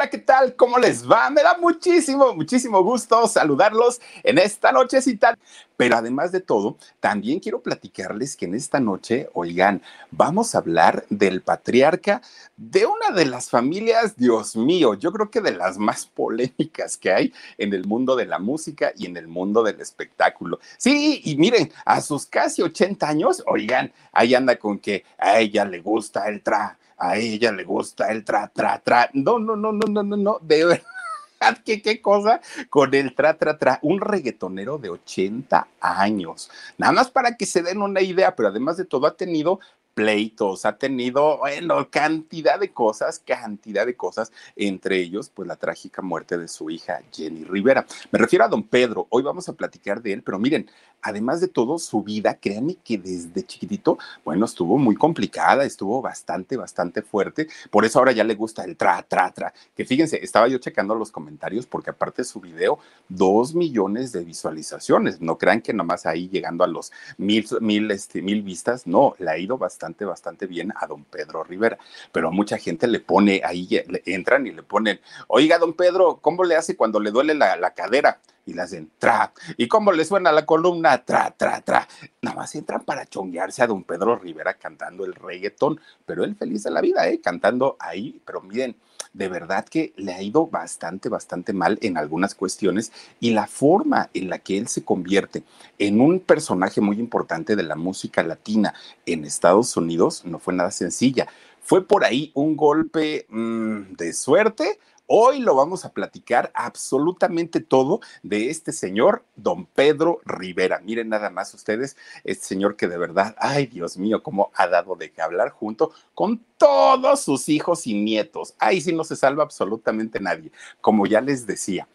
Hola, ¿qué tal? ¿Cómo les va? Me da muchísimo, muchísimo gusto saludarlos en esta nochecita. Pero además de todo, también quiero platicarles que en esta noche, oigan, vamos a hablar del patriarca de una de las familias, Dios mío, yo creo que de las más polémicas que hay en el mundo de la música y en el mundo del espectáculo. Sí, y miren, a sus casi 80 años, oigan, ahí anda con que a ella le gusta el tra a ella le gusta el tra, tra, tra. No, no, no, no, no, no, no, de verdad. ¿Qué, qué cosa con el tra, tra, tra, un reggaetonero de 80 años. Nada más para que se den una idea, pero además de todo ha tenido pleitos, ha tenido, bueno, cantidad de cosas, cantidad de cosas, entre ellos, pues la trágica muerte de su hija Jenny Rivera. Me refiero a don Pedro, hoy vamos a platicar de él, pero miren, además de todo, su vida, créanme que desde chiquitito, bueno, estuvo muy complicada, estuvo bastante, bastante fuerte, por eso ahora ya le gusta el tra, tra, tra, que fíjense, estaba yo checando los comentarios, porque aparte de su video, dos millones de visualizaciones, no crean que nomás ahí llegando a los mil, mil, este, mil vistas, no, le ha ido bastante bastante, bien a don Pedro Rivera. Pero a mucha gente le pone ahí, le entran y le ponen, oiga, don Pedro, ¿cómo le hace cuando le duele la, la cadera? y le hacen tra. ¿Y cómo le suena la columna? Tra, tra, tra. Nada más entran para chonguearse a don Pedro Rivera cantando el reggaetón, pero él feliz de la vida, ¿eh? Cantando ahí, pero miren, de verdad que le ha ido bastante, bastante mal en algunas cuestiones y la forma en la que él se convierte en un personaje muy importante de la música latina en Estados Unidos no fue nada sencilla. Fue por ahí un golpe mmm, de suerte Hoy lo vamos a platicar absolutamente todo de este señor, don Pedro Rivera. Miren nada más ustedes, este señor que de verdad, ay Dios mío, cómo ha dado de qué hablar junto con todos sus hijos y nietos. Ahí sí no se salva absolutamente nadie. Como ya les decía,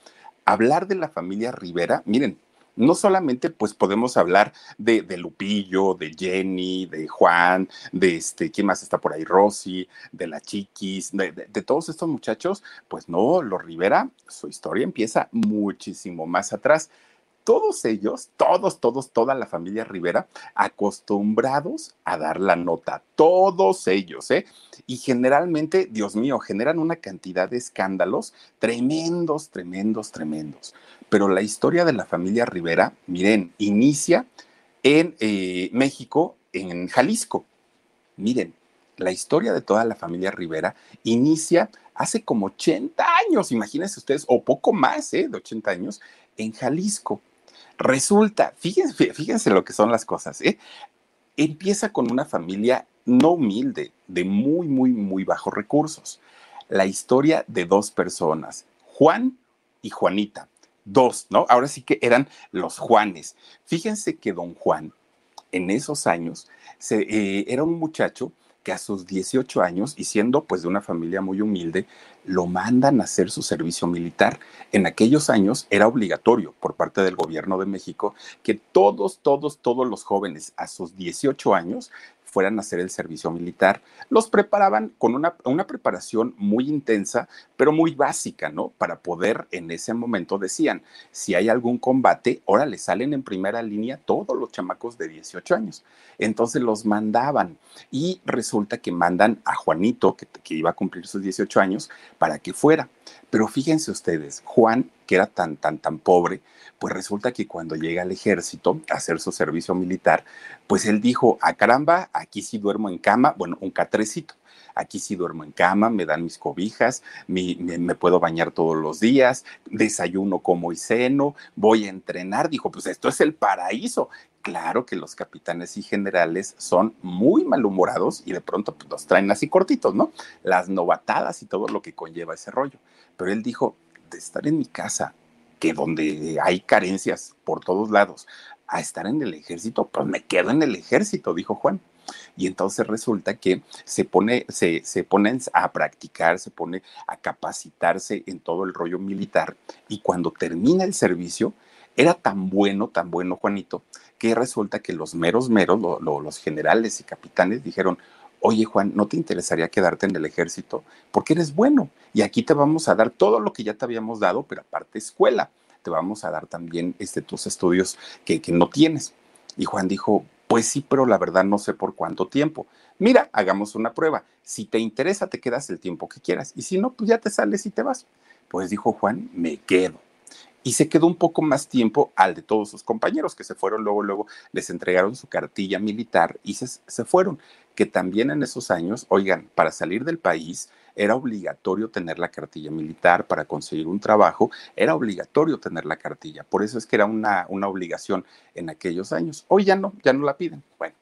hablar de la familia Rivera, miren, no solamente pues podemos hablar de, de, Lupillo, de Jenny, de Juan, de este, ¿quién más está por ahí? Rosy, de la Chiquis, de, de, de, todos estos muchachos, pues no, los Rivera, su historia empieza muchísimo más atrás. Todos ellos, todos, todos, toda la familia Rivera, acostumbrados a dar la nota, todos ellos, ¿eh? Y generalmente, Dios mío, generan una cantidad de escándalos tremendos, tremendos, tremendos pero la historia de la familia Rivera, miren, inicia en eh, México, en Jalisco. Miren, la historia de toda la familia Rivera inicia hace como 80 años, imagínense ustedes, o poco más ¿eh? de 80 años, en Jalisco. Resulta, fíjense, fíjense lo que son las cosas, ¿eh? empieza con una familia no humilde, de muy, muy, muy bajos recursos. La historia de dos personas, Juan y Juanita dos, ¿no? Ahora sí que eran los Juanes. Fíjense que don Juan, en esos años, eh, era un muchacho que a sus 18 años, y siendo pues de una familia muy humilde, lo mandan a hacer su servicio militar. En aquellos años era obligatorio por parte del gobierno de México que todos, todos, todos los jóvenes a sus 18 años fueran a hacer el servicio militar. Los preparaban con una, una preparación muy intensa, pero muy básica, ¿no? Para poder, en ese momento decían, si hay algún combate, ahora le salen en primera línea todos los chamacos de 18 años. Entonces los mandaban y resulta que mandan a Juanito, que, que iba a cumplir sus 18 años, para que fuera. Pero fíjense ustedes, Juan, que era tan, tan, tan pobre, pues resulta que cuando llega al ejército a hacer su servicio militar, pues él dijo, a ah, caramba, aquí sí duermo en cama, bueno, un catrecito. Aquí sí duermo en cama, me dan mis cobijas, me, puedo bañar todos los días, desayuno como y ceno, voy a entrenar. Dijo, pues esto es el paraíso. Claro que los capitanes y generales son muy malhumorados y de pronto pues, los traen así cortitos, ¿no? Las novatadas y todo lo que conlleva ese rollo. Pero él dijo, de estar en mi casa, que donde hay carencias por todos lados, a estar en el ejército, pues me quedo en el ejército, dijo Juan. Y entonces resulta que se pone, se, se ponen a practicar, se pone a capacitarse en todo el rollo militar y cuando termina el servicio, era tan bueno, tan bueno Juanito, que resulta que los meros meros, los generales y capitanes dijeron, oye Juan, ¿no te interesaría quedarte en el ejército? Porque eres bueno y aquí te vamos a dar todo lo que ya te habíamos dado, pero aparte escuela, te vamos a dar también este, tus estudios que, que no tienes. Y Juan dijo, pues sí, pero la verdad no sé por cuánto tiempo. Mira, hagamos una prueba. Si te interesa, te quedas el tiempo que quieras. Y si no, pues ya te sales y te vas. Pues dijo Juan, me quedo y se quedó un poco más tiempo al de todos sus compañeros que se fueron luego, luego les entregaron su cartilla militar y se, se fueron, que también en esos años, oigan, para salir del país era obligatorio tener la cartilla militar, para conseguir un trabajo era obligatorio tener la cartilla, por eso es que era una, una obligación en aquellos años. Hoy ya no, ya no la piden. Bueno,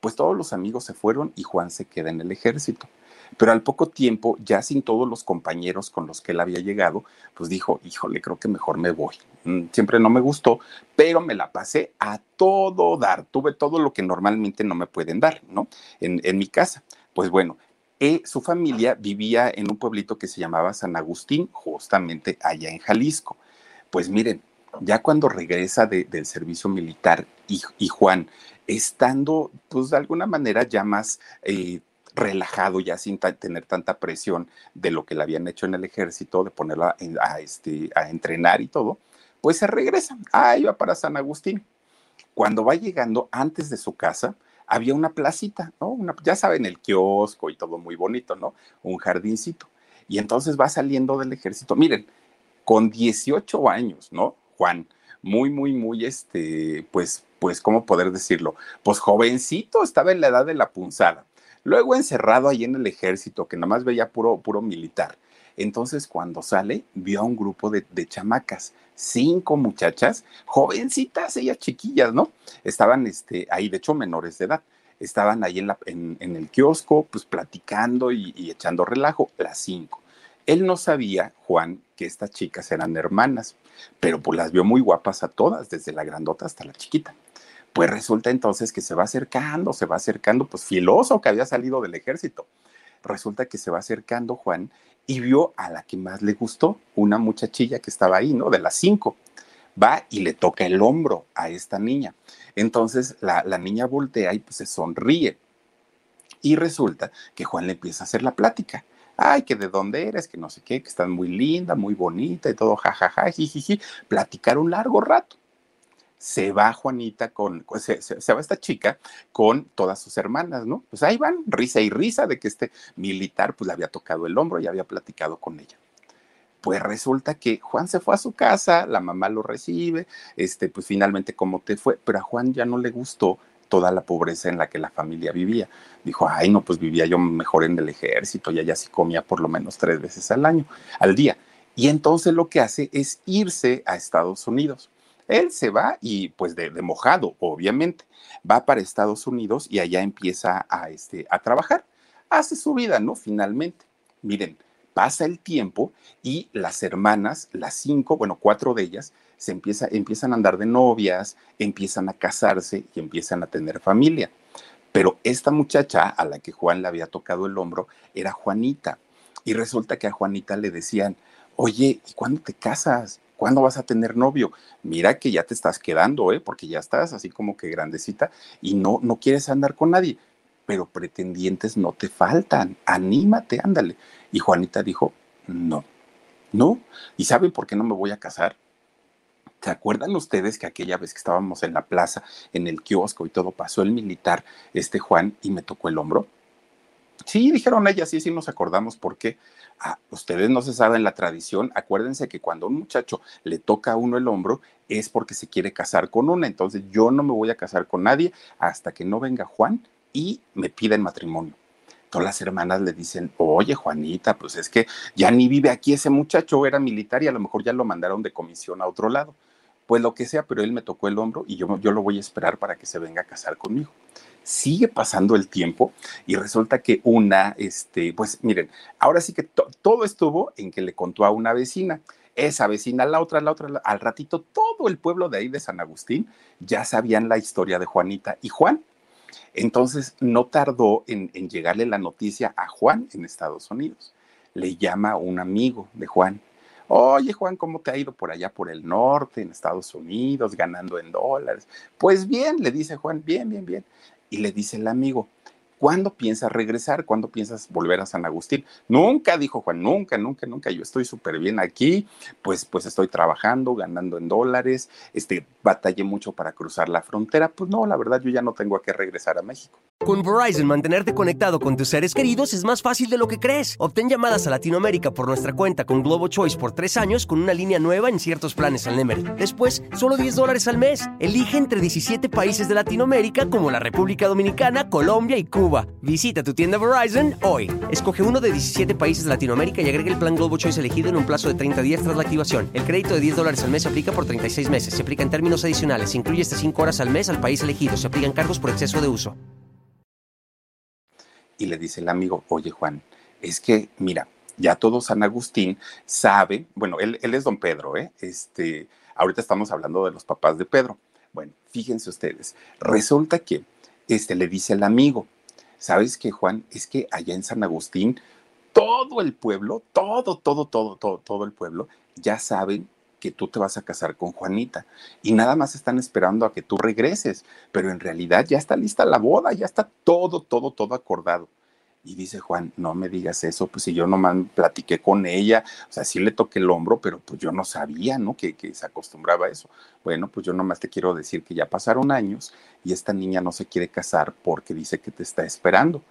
pues todos los amigos se fueron y Juan se queda en el ejército. Pero al poco tiempo, ya sin todos los compañeros con los que él había llegado, pues dijo, híjole, creo que mejor me voy. Mm, siempre no me gustó, pero me la pasé a todo dar. Tuve todo lo que normalmente no me pueden dar, ¿no? En, mi casa. Pues bueno, eh, su familia vivía en un pueblito que se llamaba San Agustín, justamente allá en Jalisco. Pues miren, ya cuando regresa del servicio militar y, Juan, estando pues de alguna manera ya más eh, relajado ya sin tener tanta presión de lo que le habían hecho en el ejército, de ponerla a, este, a entrenar y todo, pues se regresa. Ah, iba para San Agustín. Cuando va llegando antes de su casa, había una placita, ¿no? Una, ya saben, el kiosco y todo muy bonito, ¿no? Un jardincito. Y entonces va saliendo del ejército. Miren, con 18 años, ¿no? Juan, muy, muy, muy, este, pues, pues, ¿cómo poder decirlo? Pues jovencito, estaba en la edad de la punzada. Luego encerrado ahí en el ejército, que nada más veía puro, puro militar. Entonces, cuando sale, vio a un grupo de, chamacas, cinco muchachas, jovencitas, ellas chiquillas, ¿no? Estaban este, ahí, de hecho, menores de edad. Estaban ahí en, el kiosco, pues platicando y, y echando relajo, las cinco. Él no sabía, Juan, que estas chicas eran hermanas, pero pues las vio muy guapas a todas, desde la grandota hasta la chiquita. Pues resulta entonces que se va acercando, se va acercando, pues filoso que había salido del ejército. Resulta que se va acercando Juan y vio a la que más le gustó, una muchachilla que estaba ahí, ¿no? De las cinco. Va y le toca el hombro a esta niña. Entonces la, niña voltea y pues se sonríe. Y resulta que Juan le empieza a hacer la plática ay, que de dónde eres, que no sé qué, que estás muy linda, muy bonita y todo, jajaja, jijiji, platicar un largo rato se va Juanita con, se, va esta chica con todas sus hermanas, ¿no? Pues ahí van, risa y risa de que este militar pues le había tocado el hombro y había platicado con ella. Pues resulta que Juan se fue a su casa, la mamá lo recibe, este, pues finalmente cómo te fue, pero a Juan ya no le gustó toda la pobreza en la que la familia vivía. Dijo, ay, no, pues vivía yo mejor en el ejército y allá sí comía por lo menos tres veces al año, al día. Y entonces lo que hace es irse a Estados Unidos él se va y pues de, mojado, obviamente, va para Estados Unidos y allá empieza a, este, a trabajar. Hace su vida, ¿no? Finalmente. Miren, pasa el tiempo y las hermanas, las cinco, bueno, cuatro de ellas, se empieza, empiezan a andar de novias, empiezan a casarse y empiezan a tener familia. Pero esta muchacha a la que Juan le había tocado el hombro era Juanita. Y resulta que a Juanita le decían, oye, ¿y cuándo te casas? ¿Cuándo vas a tener novio? Mira que ya te estás quedando, ¿eh? Porque ya estás así como que grandecita y no, no quieres andar con nadie. Pero pretendientes no te faltan. Anímate, ándale. Y Juanita dijo, no, no. ¿Y saben por qué no me voy a casar? ¿Se acuerdan ustedes que aquella vez que estábamos en la plaza, en el kiosco y todo, pasó el militar, este Juan, y me tocó el hombro? Sí, dijeron ellas, sí, sí nos acordamos por qué. Ah, ustedes no se saben la tradición. Acuérdense que cuando un muchacho le toca a uno el hombro es porque se quiere casar con una. Entonces yo no me voy a casar con nadie hasta que no venga Juan y me pida el matrimonio. Todas las hermanas le dicen, oye Juanita, pues es que ya ni vive aquí ese muchacho, era militar y a lo mejor ya lo mandaron de comisión a otro lado. Pues lo que sea, pero él me tocó el hombro y yo, yo lo voy a esperar para que se venga a casar conmigo sigue pasando el tiempo y resulta que una, este, pues miren, ahora sí que todo estuvo en que le contó a una vecina. Esa vecina, la otra, la otra, al ratito, todo el pueblo de ahí de San Agustín ya sabían la historia de Juanita. Y Juan, Entonces no tardó en, en llegarle la noticia a Juan en Estados Unidos. Le llama un amigo de Juan Oye, Juan, ¿cómo te ha ido por allá por el norte, en Estados Unidos, ganando en dólares? Pues bien, le dice Juan, bien, bien, bien. Y le dice el amigo, ¿Cuándo piensas regresar? ¿Cuándo piensas volver a San Agustín? Nunca, dijo Juan, nunca, nunca, nunca. Yo estoy súper bien aquí, pues, pues estoy trabajando, ganando en dólares, este, batallé mucho para cruzar la frontera. Pues no, la verdad, yo ya no tengo a qué regresar a México. Con Verizon, mantenerte conectado con tus seres queridos es más fácil de lo que crees. Obtén llamadas a Latinoamérica por nuestra cuenta con Globo Choice por tres años con una línea nueva en ciertos planes al Nemery. Después, solo 10 dólares al mes. Elige entre 17 países de Latinoamérica como la República Dominicana, Colombia y Cuba. Visita tu tienda Verizon hoy. Escoge uno de 17 países de Latinoamérica y agrega el plan Globo Choice elegido en un plazo de 30 días tras la activación. El crédito de 10 dólares al mes se aplica por 36 meses. Se aplica en términos adicionales. Incluye hasta 5 horas al mes al país elegido. Se aplican cargos por exceso de uso. Y le dice el amigo, oye Juan, es que, mira, ya todo San Agustín sabe, bueno, él, él es don Pedro, ¿eh? Este, ahorita estamos hablando de los papás de Pedro. Bueno, fíjense ustedes, resulta que este, le dice el amigo, ¿sabes qué, Juan? Es que allá en San Agustín, todo el pueblo, todo, todo, todo, todo, todo el pueblo, ya saben que tú te vas a casar con Juanita y nada más están esperando a que tú regreses, pero en realidad ya está lista la boda, ya está todo, todo, todo acordado. Y dice Juan, no me digas eso, pues si yo nomás platiqué con ella, o sea, sí le toqué el hombro, pero pues yo no sabía, ¿no? Que, que, se acostumbraba a eso. Bueno, pues yo nomás te quiero decir que ya pasaron años y esta niña no se quiere casar porque dice que te está esperando.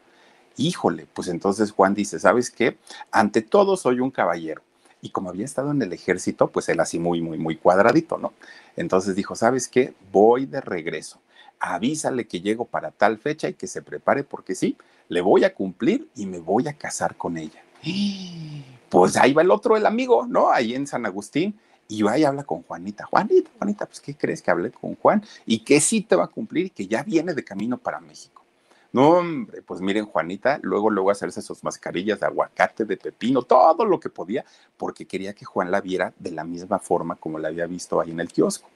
Híjole, pues entonces Juan dice, ¿sabes qué? Ante todo soy un caballero. Y como había estado en el ejército, pues él así muy, muy, muy cuadradito, ¿no? Entonces dijo, ¿sabes qué? Voy de regreso. Avísale que llego para tal fecha y que se prepare porque sí, le voy a cumplir y me voy a casar con ella. Pues ahí va el otro, el amigo, ¿no? Ahí en San Agustín. Y va y habla con Juanita. Juanita, Juanita, pues ¿qué crees que hablé con Juan? Y que sí te va a cumplir y que ya viene de camino para México. No, hombre, pues miren, Juanita, luego, luego hacerse sus mascarillas de aguacate, de pepino, todo lo que podía, porque quería que Juan la viera de la misma forma como la había visto ahí en el kiosco.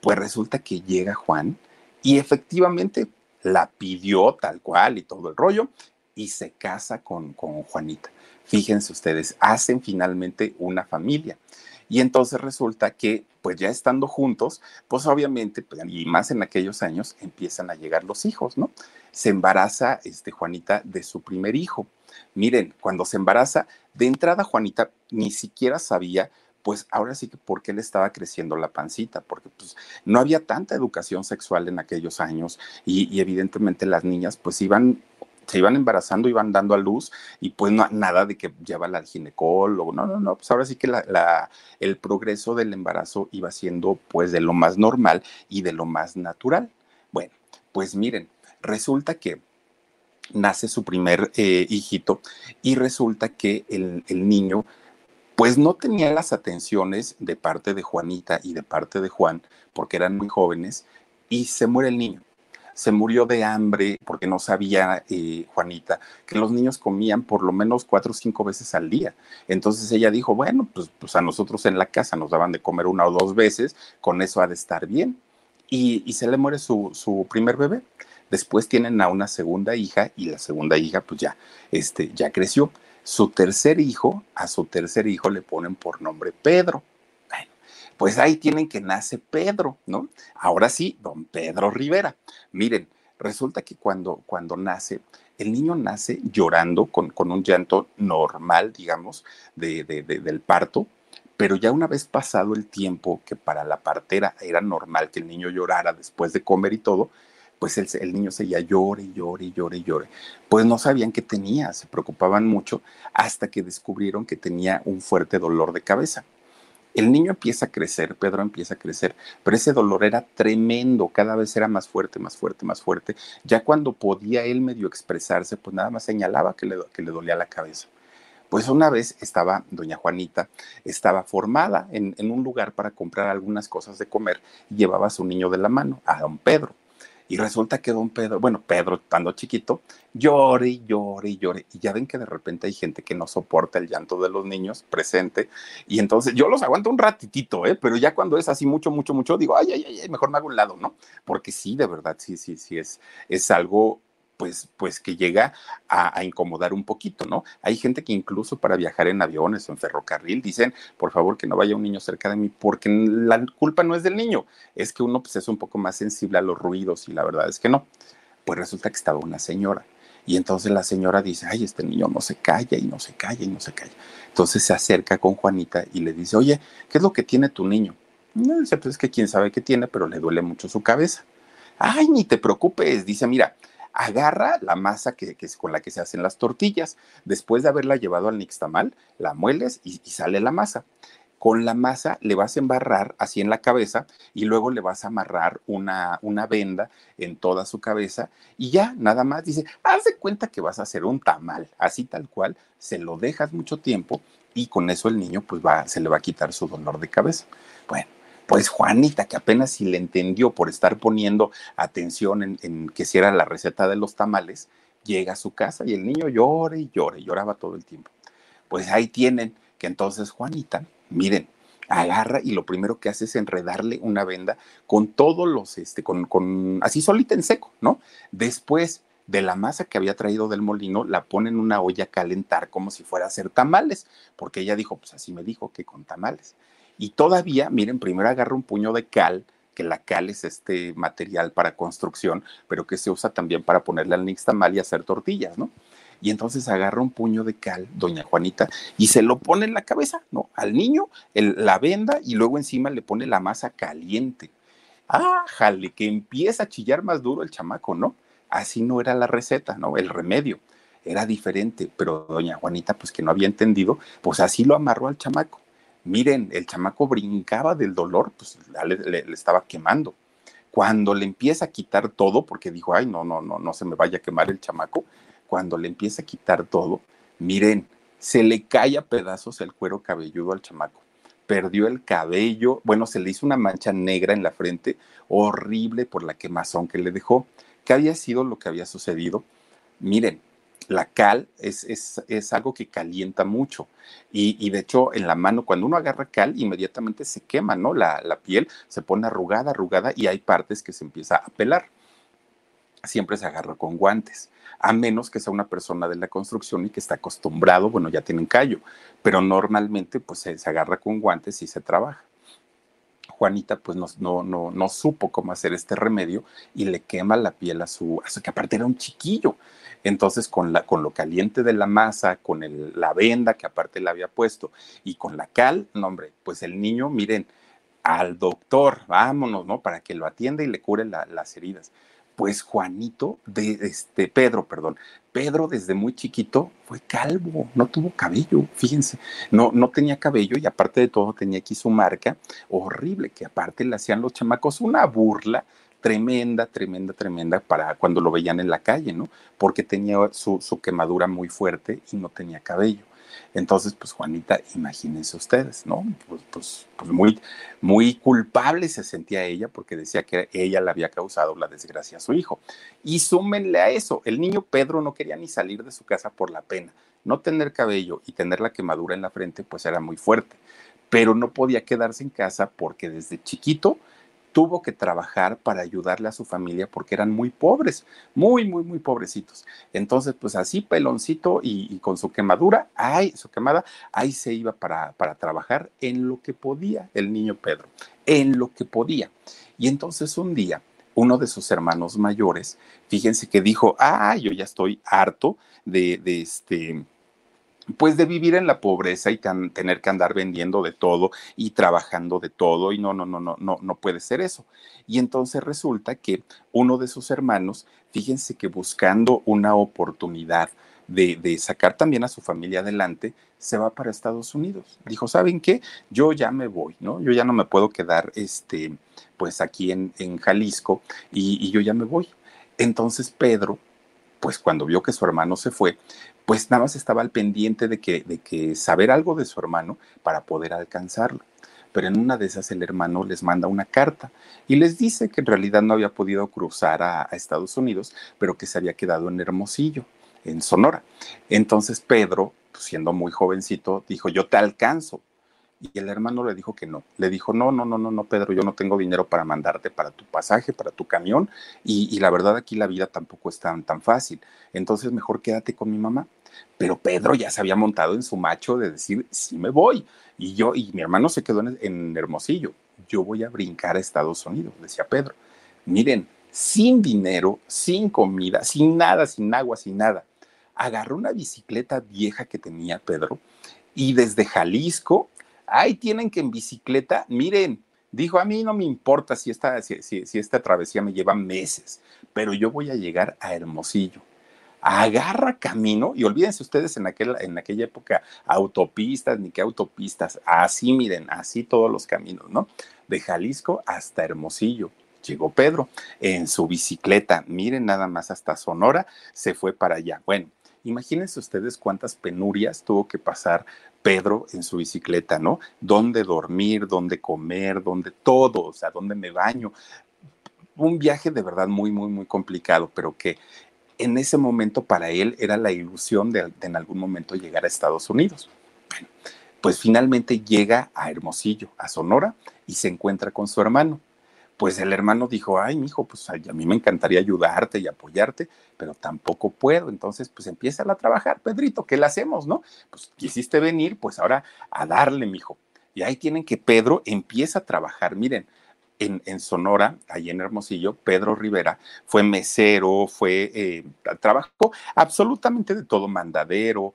Pues resulta que llega Juan y efectivamente la pidió tal cual y todo el rollo, y se casa con, con Juanita. Fíjense ustedes, hacen finalmente una familia. Y entonces resulta que, pues ya estando juntos, pues obviamente, pues, y más en aquellos años, empiezan a llegar los hijos, ¿no? Se embaraza este, Juanita de su primer hijo. Miren, cuando se embaraza, de entrada Juanita ni siquiera sabía pues ahora sí que porque le estaba creciendo la pancita, porque pues no había tanta educación sexual en aquellos años y, evidentemente las niñas pues iban se iban embarazando, iban dando a luz y pues no, nada de que llévala al ginecólogo, no, no, no, pues ahora sí que la, el progreso del embarazo iba siendo pues de lo más normal y de lo más natural. Bueno, pues miren, resulta que nace su primer eh, hijito y resulta que el, el niño pues no tenía las atenciones de parte de Juanita y de parte de Juan, porque eran muy jóvenes, y se muere el niño. Se murió de hambre porque no sabía eh, Juanita que los niños comían por lo menos cuatro o cinco veces al día. Entonces ella dijo, bueno, pues, pues a nosotros en la casa nos daban de comer una o dos veces, con eso ha de estar bien. Y, se le muere su, su primer bebé. Después tienen a una segunda hija y la segunda hija pues ya, este, ya creció. Su tercer hijo, a su tercer hijo le ponen por nombre Pedro. Pues ahí tienen que nace Pedro, ¿no? Ahora sí, don Pedro Rivera. Miren, resulta que cuando, cuando nace, el niño nace llorando con, con un llanto normal, digamos, de, del parto, pero ya una vez pasado el tiempo que para la partera era normal que el niño llorara después de comer y todo, pues el, niño seguía llore, llore, llore, llore. Pues no sabían qué tenía, se preocupaban mucho hasta que descubrieron que tenía un fuerte dolor de cabeza. El niño empieza a crecer, Pedro empieza a crecer, pero ese dolor era tremendo, cada vez era más fuerte, más fuerte, más fuerte. Ya cuando podía él medio expresarse, pues nada más señalaba que le, que le dolía la cabeza. Pues una vez estaba doña Juanita, estaba formada en, en un lugar para comprar algunas cosas de comer llevaba a su niño de la mano, a don Pedro Y resulta que don Pedro, bueno, Pedro, estando chiquito, llore llore llore. Y ya ven que de repente hay gente que no soporta el llanto de los niños presente. Y entonces yo los aguanto un ratitito, ¿eh? Pero ya cuando es así mucho, mucho, mucho, digo, ay, ay, ay, mejor me hago un lado, ¿no? Porque sí, de verdad, sí, sí, sí, es, es algo pues, pues que llega a, incomodar un poquito, ¿no? Hay gente que incluso para viajar en aviones o en ferrocarril dicen, por favor, que no vaya un niño cerca de mí, porque la culpa no es del niño, es que uno pues, es un poco más sensible a los ruidos y la verdad es que no. Pues resulta que estaba una señora. Y entonces la señora dice, ay, este niño no se calla y no se calla y no se calla. Entonces se acerca con Juanita y le dice, oye, ¿qué es lo que tiene tu niño? No, pues es que quién sabe qué tiene, pero le duele mucho su cabeza. Ay, ni te preocupes, dice, mira, agarra la masa que, es con la que se hacen las tortillas. Después de haberla llevado al nixtamal, la mueles y, sale la masa. Con la masa le vas a embarrar así en la cabeza y luego le vas a amarrar una, una venda en toda su cabeza y ya, nada más dice, haz de cuenta que vas a hacer un tamal, así tal cual, se lo dejas mucho tiempo y con eso el niño pues va, se le va a quitar su dolor de cabeza. Bueno, pues Juanita, que apenas si le entendió por estar poniendo atención en, que si era la receta de los tamales, llega a su casa y el niño llora y llora y lloraba todo el tiempo. Pues ahí tienen que entonces Juanita, miren, agarra y lo primero que hace es enredarle una venda con todos los, este, con, con, así solita en seco, ¿no? Después de la masa que había traído del molino, la pone en una olla a calentar como si fuera a hacer tamales, porque ella dijo, pues así me dijo que con tamales. Y todavía, miren, primero agarra un puño de cal, que la cal es este material para construcción, pero que se usa también para ponerle al nixtamal y hacer tortillas, ¿no? Y entonces agarra un puño de cal, doña Juanita, y se lo pone en la cabeza, ¿no? Al niño, la venda, y luego encima le pone la masa caliente. ¡Ah, jale! Que empieza a chillar más duro el chamaco, ¿no? Así no era la receta, ¿no? El remedio era diferente, pero doña Juanita, pues que no había entendido, pues así lo amarró al chamaco. Miren, el chamaco brincaba del dolor, pues le, estaba quemando. Cuando le empieza a quitar todo, porque dijo, ay, no, no, no, no se me vaya a quemar el chamaco, cuando le empieza a quitar todo, miren, se le cae a pedazos el cuero cabelludo al chamaco. Perdió el cabello, bueno, se le hizo una mancha negra en la frente, horrible por la quemazón que le dejó. ¿Qué había sido lo que había sucedido? Miren, la cal es, es, algo que calienta mucho y, de hecho en la mano cuando uno agarra cal inmediatamente se quema, ¿no? La, la, piel se pone arrugada, arrugada y hay partes que se empieza a pelar. Siempre se agarra con guantes, a menos que sea una persona de la construcción y que está acostumbrado, bueno, ya tienen callo, pero normalmente pues se, se agarra con guantes y se trabaja. Juanita pues no, no, no, no, supo cómo hacer este remedio y le quema la piel a su, a que aparte era un chiquillo. Entonces, con, la, con lo caliente de la masa, con la venda que aparte le había puesto y con la cal, no, hombre, pues el niño, miren, al doctor, vámonos, ¿no? Para que lo atienda y le cure las heridas. Pues Juanito, de este, Pedro, perdón, Pedro desde muy chiquito fue calvo, no tuvo cabello, fíjense, no, no tenía cabello y aparte de todo tenía aquí su marca horrible, que aparte le hacían los chamacos una burla tremenda, tremenda, tremenda para cuando lo veían en la calle, ¿no? Porque tenía su, quemadura muy fuerte y no tenía cabello. Entonces, pues Juanita, imagínense ustedes, ¿no? Pues, pues, pues, muy, muy culpable se sentía ella porque decía que ella le había causado la desgracia a su hijo. Y súmenle a eso, el niño Pedro no quería ni salir de su casa por la pena. No tener cabello y tener la quemadura en la frente, pues era muy fuerte. Pero no podía quedarse en casa porque desde chiquito tuvo que trabajar para ayudarle a su familia porque eran muy pobres, muy, muy, muy pobrecitos. Entonces, pues así peloncito y, con su quemadura, ay, su quemada, ahí se iba para, para trabajar en lo que podía el niño Pedro, en lo que podía. Y entonces un día, uno de sus hermanos mayores, fíjense que dijo, ay, yo ya estoy harto de, de este pues de vivir en la pobreza y tener que andar vendiendo de todo y trabajando de todo y no, no, no, no, no, no puede ser eso. Y entonces resulta que uno de sus hermanos, fíjense que buscando una oportunidad de, de, sacar también a su familia adelante, se va para Estados Unidos. Dijo, ¿saben qué? Yo ya me voy, ¿no? Yo ya no me puedo quedar, este, pues aquí en, en Jalisco y, y yo ya me voy. Entonces Pedro, pues cuando vio que su hermano se fue, pues nada más estaba al pendiente de que, de que saber algo de su hermano para poder alcanzarlo. pero en una de esas el hermano les manda una carta y les dice que en realidad no había podido cruzar a, a Estados Unidos, pero que se había quedado en Hermosillo, en Sonora. Entonces Pedro, pues, siendo muy jovencito, dijo, yo te alcanzo. Y el hermano le dijo que no. Le dijo, no, no, no, no, no, Pedro, yo no tengo dinero para mandarte para tu pasaje, para tu camión. Y, la verdad aquí la vida tampoco es tan, tan fácil. Entonces mejor quédate con mi mamá. Pero Pedro ya se había montado en su macho de decir, sí me voy. Y yo, y mi hermano se quedó en, en Hermosillo. Yo voy a brincar a Estados Unidos, decía Pedro. Miren, sin dinero, sin comida, sin nada, sin agua, sin nada. Agarró una bicicleta vieja que tenía Pedro y desde Jalisco Ahí tienen que en bicicleta, miren, dijo, a mí no me importa si esta, si, si, esta travesía me lleva meses, pero yo voy a llegar a Hermosillo. Agarra camino y olvídense ustedes en, aquel, en aquella época autopistas, ni qué autopistas, así miren, así todos los caminos, ¿no? De Jalisco hasta Hermosillo llegó Pedro en su bicicleta, miren nada más hasta Sonora, se fue para allá. Bueno, imagínense ustedes cuántas penurias tuvo que pasar Pedro en su bicicleta, ¿no? Dónde dormir, dónde comer, dónde todo, o sea, dónde me baño. Un viaje de verdad muy, muy, muy complicado, pero que en ese momento para él era la ilusión de, en algún momento llegar a Estados Unidos. Bueno, pues finalmente llega a Hermosillo, a Sonora, y se encuentra con su hermano pues el hermano dijo, ay, mi hijo, pues a mí me encantaría ayudarte y apoyarte, pero tampoco puedo. Entonces, pues empieza a trabajar, Pedrito, ¿qué le hacemos, no? Pues quisiste venir, pues ahora a darle, mi hijo. Y ahí tienen que Pedro empieza a trabajar. Miren, en, Sonora, allí en Hermosillo, Pedro Rivera fue mesero, fue, eh, trabajó absolutamente de todo, mandadero,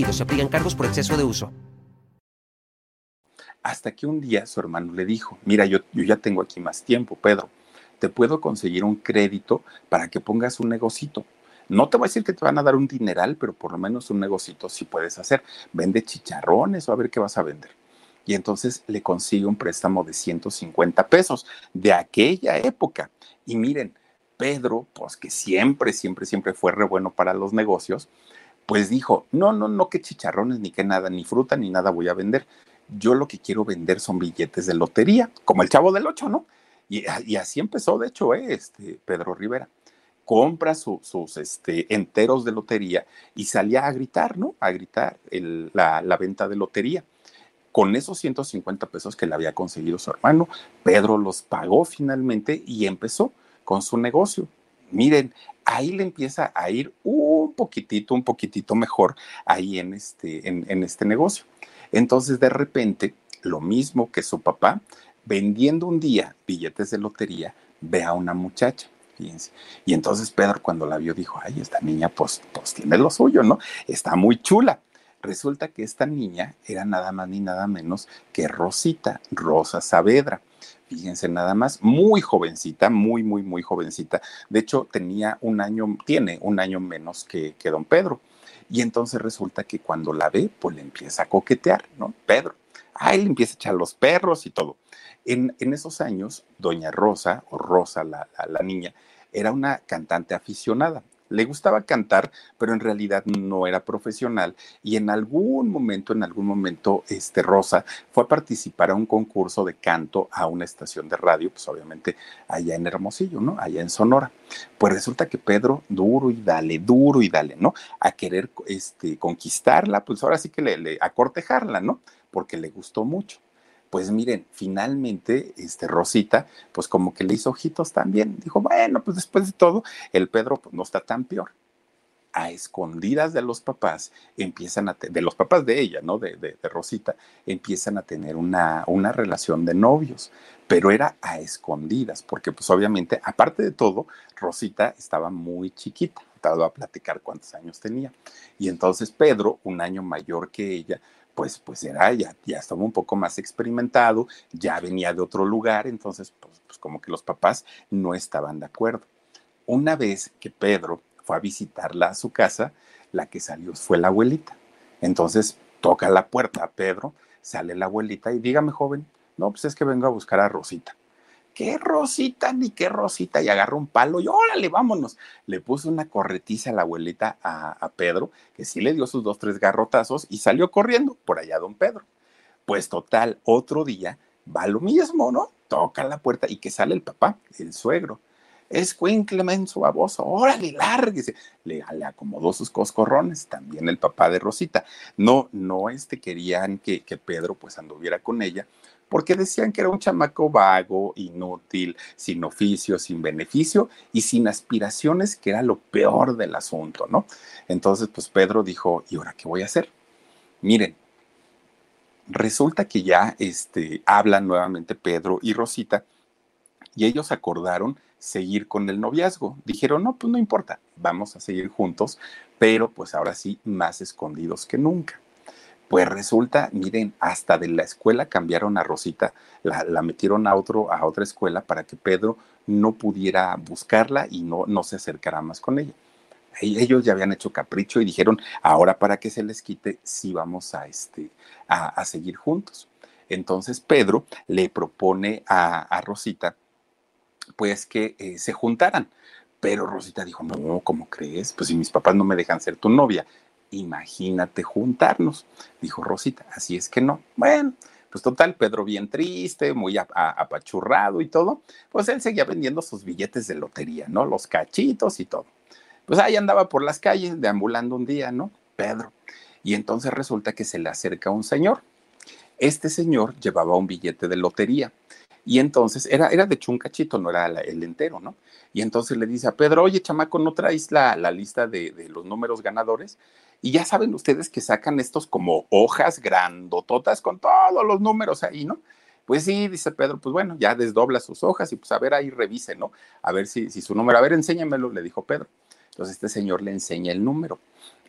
se aplican cargos por exceso de uso. Hasta que un día su hermano le dijo, mira, yo, yo ya tengo aquí más tiempo, Pedro, te puedo conseguir un crédito para que pongas un negocito. No te voy a decir que te van a dar un dineral, pero por lo menos un negocito sí puedes hacer. Vende chicharrones o a ver qué vas a vender. Y entonces le consigue un préstamo de 150 pesos de aquella época. Y miren, Pedro, pues que siempre, siempre, siempre fue re bueno para los negocios, pues dijo, no, no, no, que chicharrones, ni que nada, ni fruta, ni nada voy a vender. Yo lo que quiero vender son billetes de lotería, como el chavo del ocho, ¿no? Y, y así empezó, de hecho, eh, este, Pedro Rivera. Compra sus este, enteros de lotería y salía a gritar, ¿no? A gritar la venta de lotería con esos 150 pesos que le había conseguido su hermano, Pedro los pagó finalmente y empezó con su negocio. Miren, ahí le empieza a ir un poquitito, un poquitito mejor ahí en este, en, este negocio. Entonces, de repente, lo mismo que su papá, vendiendo un día billetes de lotería, ve a una muchacha. Fíjense. Y entonces Pedro cuando la vio dijo, ay, esta niña pues, pues tiene lo suyo, ¿no? Está muy chula. Resulta que esta niña era nada más ni nada menos que Rosita, Rosa Saavedra. Fíjense nada más, muy jovencita, muy, muy, muy jovencita. De hecho, tenía un año, tiene un año menos que, que don Pedro. Y entonces resulta que cuando la ve, pues le empieza a coquetear, ¿no? Pedro. Ahí le empieza a echar los perros y todo. En, en esos años, doña Rosa, o Rosa, la, la niña, era una cantante aficionada le gustaba cantar, pero en realidad no era profesional y en algún momento, en algún momento, este Rosa fue a participar a un concurso de canto a una estación de radio, pues obviamente allá en Hermosillo, ¿no? Allá en Sonora. Pues resulta que Pedro, duro y dale, duro y dale, ¿no? A querer este, conquistarla, pues ahora sí que le, le a cortejarla, ¿no? Porque le gustó mucho. Pues miren, finalmente, este Rosita, pues como que le hizo ojitos también. Dijo, bueno, pues después de todo, el Pedro pues, no está tan peor. A escondidas de los papás, empiezan a, de los papás de ella, ¿no? De, de, Rosita, empiezan a tener una, una relación de novios, pero era a escondidas, porque pues obviamente, aparte de todo, Rosita estaba muy chiquita, estaba a platicar cuántos años tenía. Y entonces Pedro, un año mayor que ella, pues, pues era, ya, ya estaba un poco más experimentado, ya venía de otro lugar, entonces, pues, pues como que los papás no estaban de acuerdo. Una vez que Pedro fue a visitarla a su casa, la que salió fue la abuelita. Entonces toca la puerta a Pedro, sale la abuelita y dígame, joven, no, pues es que vengo a buscar a Rosita. ¿Qué Rosita ni qué Rosita? Y agarra un palo y órale, vámonos. Le puso una corretiza a la abuelita a, a Pedro, que sí le dio sus dos, tres garrotazos y salió corriendo por allá don Pedro. Pues total, otro día va lo mismo, ¿no? Toca la puerta y que sale el papá, el suegro es su baboso, órale, lárguese. Le, le, acomodó sus coscorrones, también el papá de Rosita. No, no este, querían que, que Pedro pues anduviera con ella, porque decían que era un chamaco vago, inútil, sin oficio, sin beneficio y sin aspiraciones, que era lo peor del asunto, ¿no? Entonces, pues Pedro dijo, ¿y ahora qué voy a hacer? Miren, resulta que ya este, hablan nuevamente Pedro y Rosita y ellos acordaron seguir con el noviazgo. Dijeron, no, pues no importa, vamos a seguir juntos, pero pues ahora sí, más escondidos que nunca. Pues resulta, miren, hasta de la escuela cambiaron a Rosita, la, metieron a, otro, a otra escuela para que Pedro no pudiera buscarla y no, no se acercara más con ella. Ellos ya habían hecho capricho y dijeron, ahora para que se les quite, sí vamos a, este, a, seguir juntos. Entonces Pedro le propone a, a Rosita pues que eh, se juntaran. Pero Rosita dijo, no, ¿cómo crees? Pues si mis papás no me dejan ser tu novia, imagínate juntarnos. Dijo Rosita, así es que no. Bueno, pues total, Pedro bien triste, muy apachurrado y todo, pues él seguía vendiendo sus billetes de lotería, ¿no? Los cachitos y todo. Pues ahí andaba por las calles, deambulando un día, ¿no? Pedro. Y entonces resulta que se le acerca un señor. Este señor llevaba un billete de lotería y entonces era, era de hecho un cachito, no era el entero, ¿no? Y entonces le dice a Pedro, oye, chamaco, ¿no traes la, la lista de, de, los números ganadores? Y ya saben ustedes que sacan estos como hojas grandototas con todos los números ahí, ¿no? Pues sí, dice Pedro, pues bueno, ya desdobla sus hojas y pues a ver ahí revise, ¿no? A ver si, si su número, a ver, enséñamelo, le dijo Pedro. Entonces este señor le enseña el número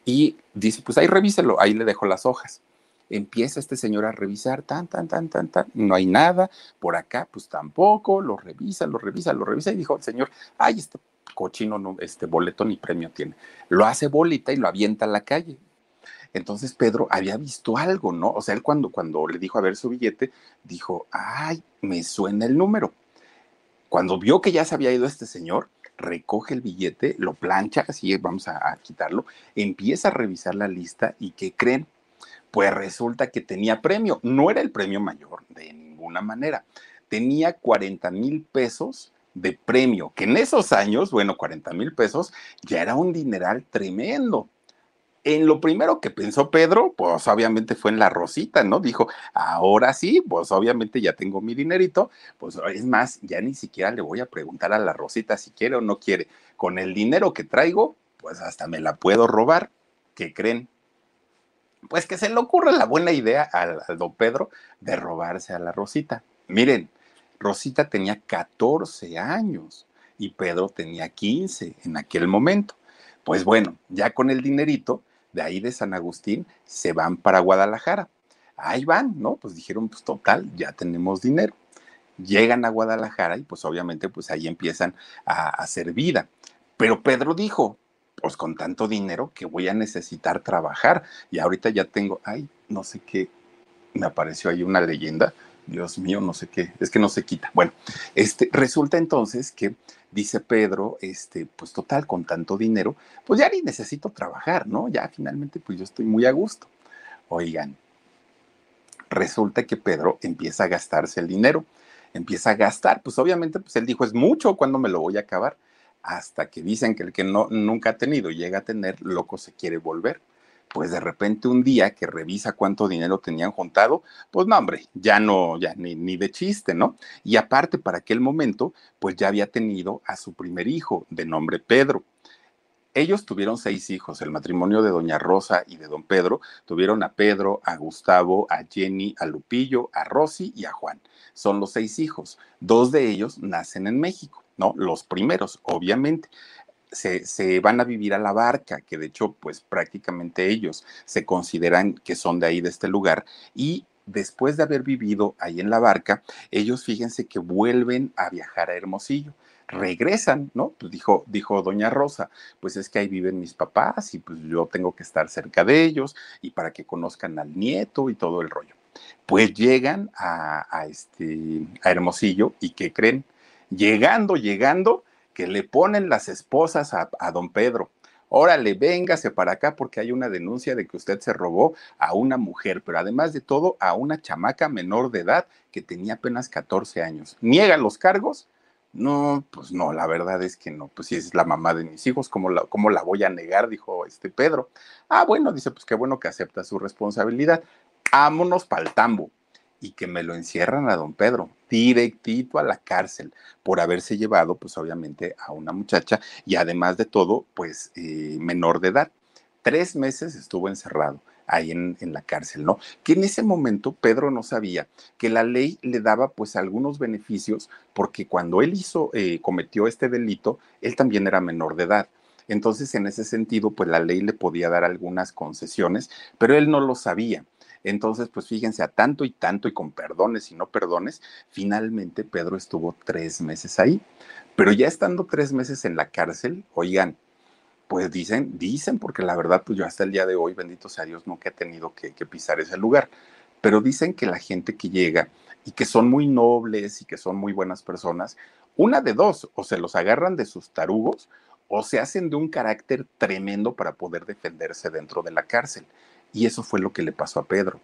y dice, pues ahí revíselo, ahí le dejo las hojas empieza este señor a revisar, tan, tan, tan, tan, tan, no hay nada, por acá pues tampoco, lo revisa, lo revisa, lo revisa y dijo el señor, ay, este cochino, no, este boleto ni premio tiene. Lo hace bolita y lo avienta a la calle. Entonces Pedro había visto algo, ¿no? O sea, él cuando, cuando le dijo a ver su billete, dijo, ay, me suena el número. Cuando vio que ya se había ido este señor, recoge el billete, lo plancha, así vamos a, a quitarlo, empieza a revisar la lista y ¿qué creen? Pues resulta que tenía premio. No era el premio mayor de ninguna manera. Tenía 40 mil pesos de premio, que en esos años, bueno, 40 mil pesos ya era un dineral tremendo. En lo primero que pensó Pedro, pues obviamente fue en la Rosita, ¿no? Dijo, ahora sí, pues obviamente ya tengo mi dinerito, pues es más, ya ni siquiera le voy a preguntar a la Rosita si quiere o no quiere. Con el dinero que traigo, pues hasta me la puedo robar. ¿Qué creen? pues que se le ocurre la buena idea al, don Pedro de robarse a la Rosita. Miren, Rosita tenía 14 años y Pedro tenía 15 en aquel momento. Pues bueno, ya con el dinerito de ahí de San Agustín se van para Guadalajara. Ahí van, ¿no? Pues dijeron, pues total, ya tenemos dinero. Llegan a Guadalajara y pues obviamente pues ahí empiezan a hacer vida. Pero Pedro dijo, pues con tanto dinero que voy a necesitar trabajar. Y ahorita ya tengo, ay, no sé qué, me apareció ahí una leyenda. Dios mío, no sé qué, es que no se quita. Bueno, este, resulta entonces que dice Pedro, este, pues total, con tanto dinero, pues ya ni necesito trabajar, ¿no? Ya finalmente, pues yo estoy muy a gusto. Oigan, resulta que Pedro empieza a gastarse el dinero, empieza a gastar, pues obviamente, pues él dijo, es mucho, ¿cuándo me lo voy a acabar? hasta que dicen que el que no, nunca ha tenido llega a tener, loco se quiere volver. Pues de repente un día que revisa cuánto dinero tenían juntado, pues no, hombre, ya no, ya ni, ni de chiste, ¿no? Y aparte, para aquel momento, pues ya había tenido a su primer hijo, de nombre Pedro. Ellos tuvieron seis hijos. El matrimonio de Doña Rosa y de Don Pedro tuvieron a Pedro, a Gustavo, a Jenny, a Lupillo, a Rosy y a Juan. Son los seis hijos. Dos de ellos nacen en México. ¿no? Los primeros, obviamente. Se, van a vivir a la barca, que de hecho, pues prácticamente ellos se consideran que son de ahí, de este lugar, y después de haber vivido ahí en la barca, ellos fíjense que vuelven a viajar a Hermosillo regresan, ¿no? Pues dijo, dijo doña Rosa, pues es que ahí viven mis papás y pues yo tengo que estar cerca de ellos y para que conozcan al nieto y todo el rollo. Pues llegan a, este, a Hermosillo y ¿qué creen? Llegando, llegando, que le ponen las esposas a, a don Pedro. Órale, véngase para acá porque hay una denuncia de que usted se robó a una mujer, pero además de todo a una chamaca menor de edad que tenía apenas 14 años. Niega los cargos no, pues no, la verdad es que no, pues si es la mamá de mis hijos, ¿cómo la, cómo la voy a negar? Dijo este Pedro. Ah, bueno, dice, pues qué bueno que acepta su responsabilidad. Ámonos pa'l tambo. Y que me lo encierran a don Pedro, directito a la cárcel, por haberse llevado, pues obviamente, a una muchacha y además de todo, pues eh, menor de edad. Tres meses estuvo encerrado ahí en, la cárcel, ¿no? Que en ese momento Pedro no sabía que la ley le daba pues algunos beneficios porque cuando él hizo, eh, cometió este delito, él también era menor de edad. Entonces, en ese sentido, pues la ley le podía dar algunas concesiones, pero él no lo sabía. Entonces, pues fíjense, a tanto y tanto y con perdones y no perdones, finalmente Pedro estuvo tres meses ahí. Pero ya estando tres meses en la cárcel, oigan, pues dicen, dicen, porque la verdad, pues yo hasta el día de hoy, bendito sea Dios, nunca he tenido que, pisar ese lugar, pero dicen que la gente que llega y que son muy nobles y que son muy buenas personas, una de dos, o se los agarran de sus tarugos o se hacen de un carácter tremendo para poder defenderse dentro de la cárcel. Y eso fue lo que le pasó a Pedro.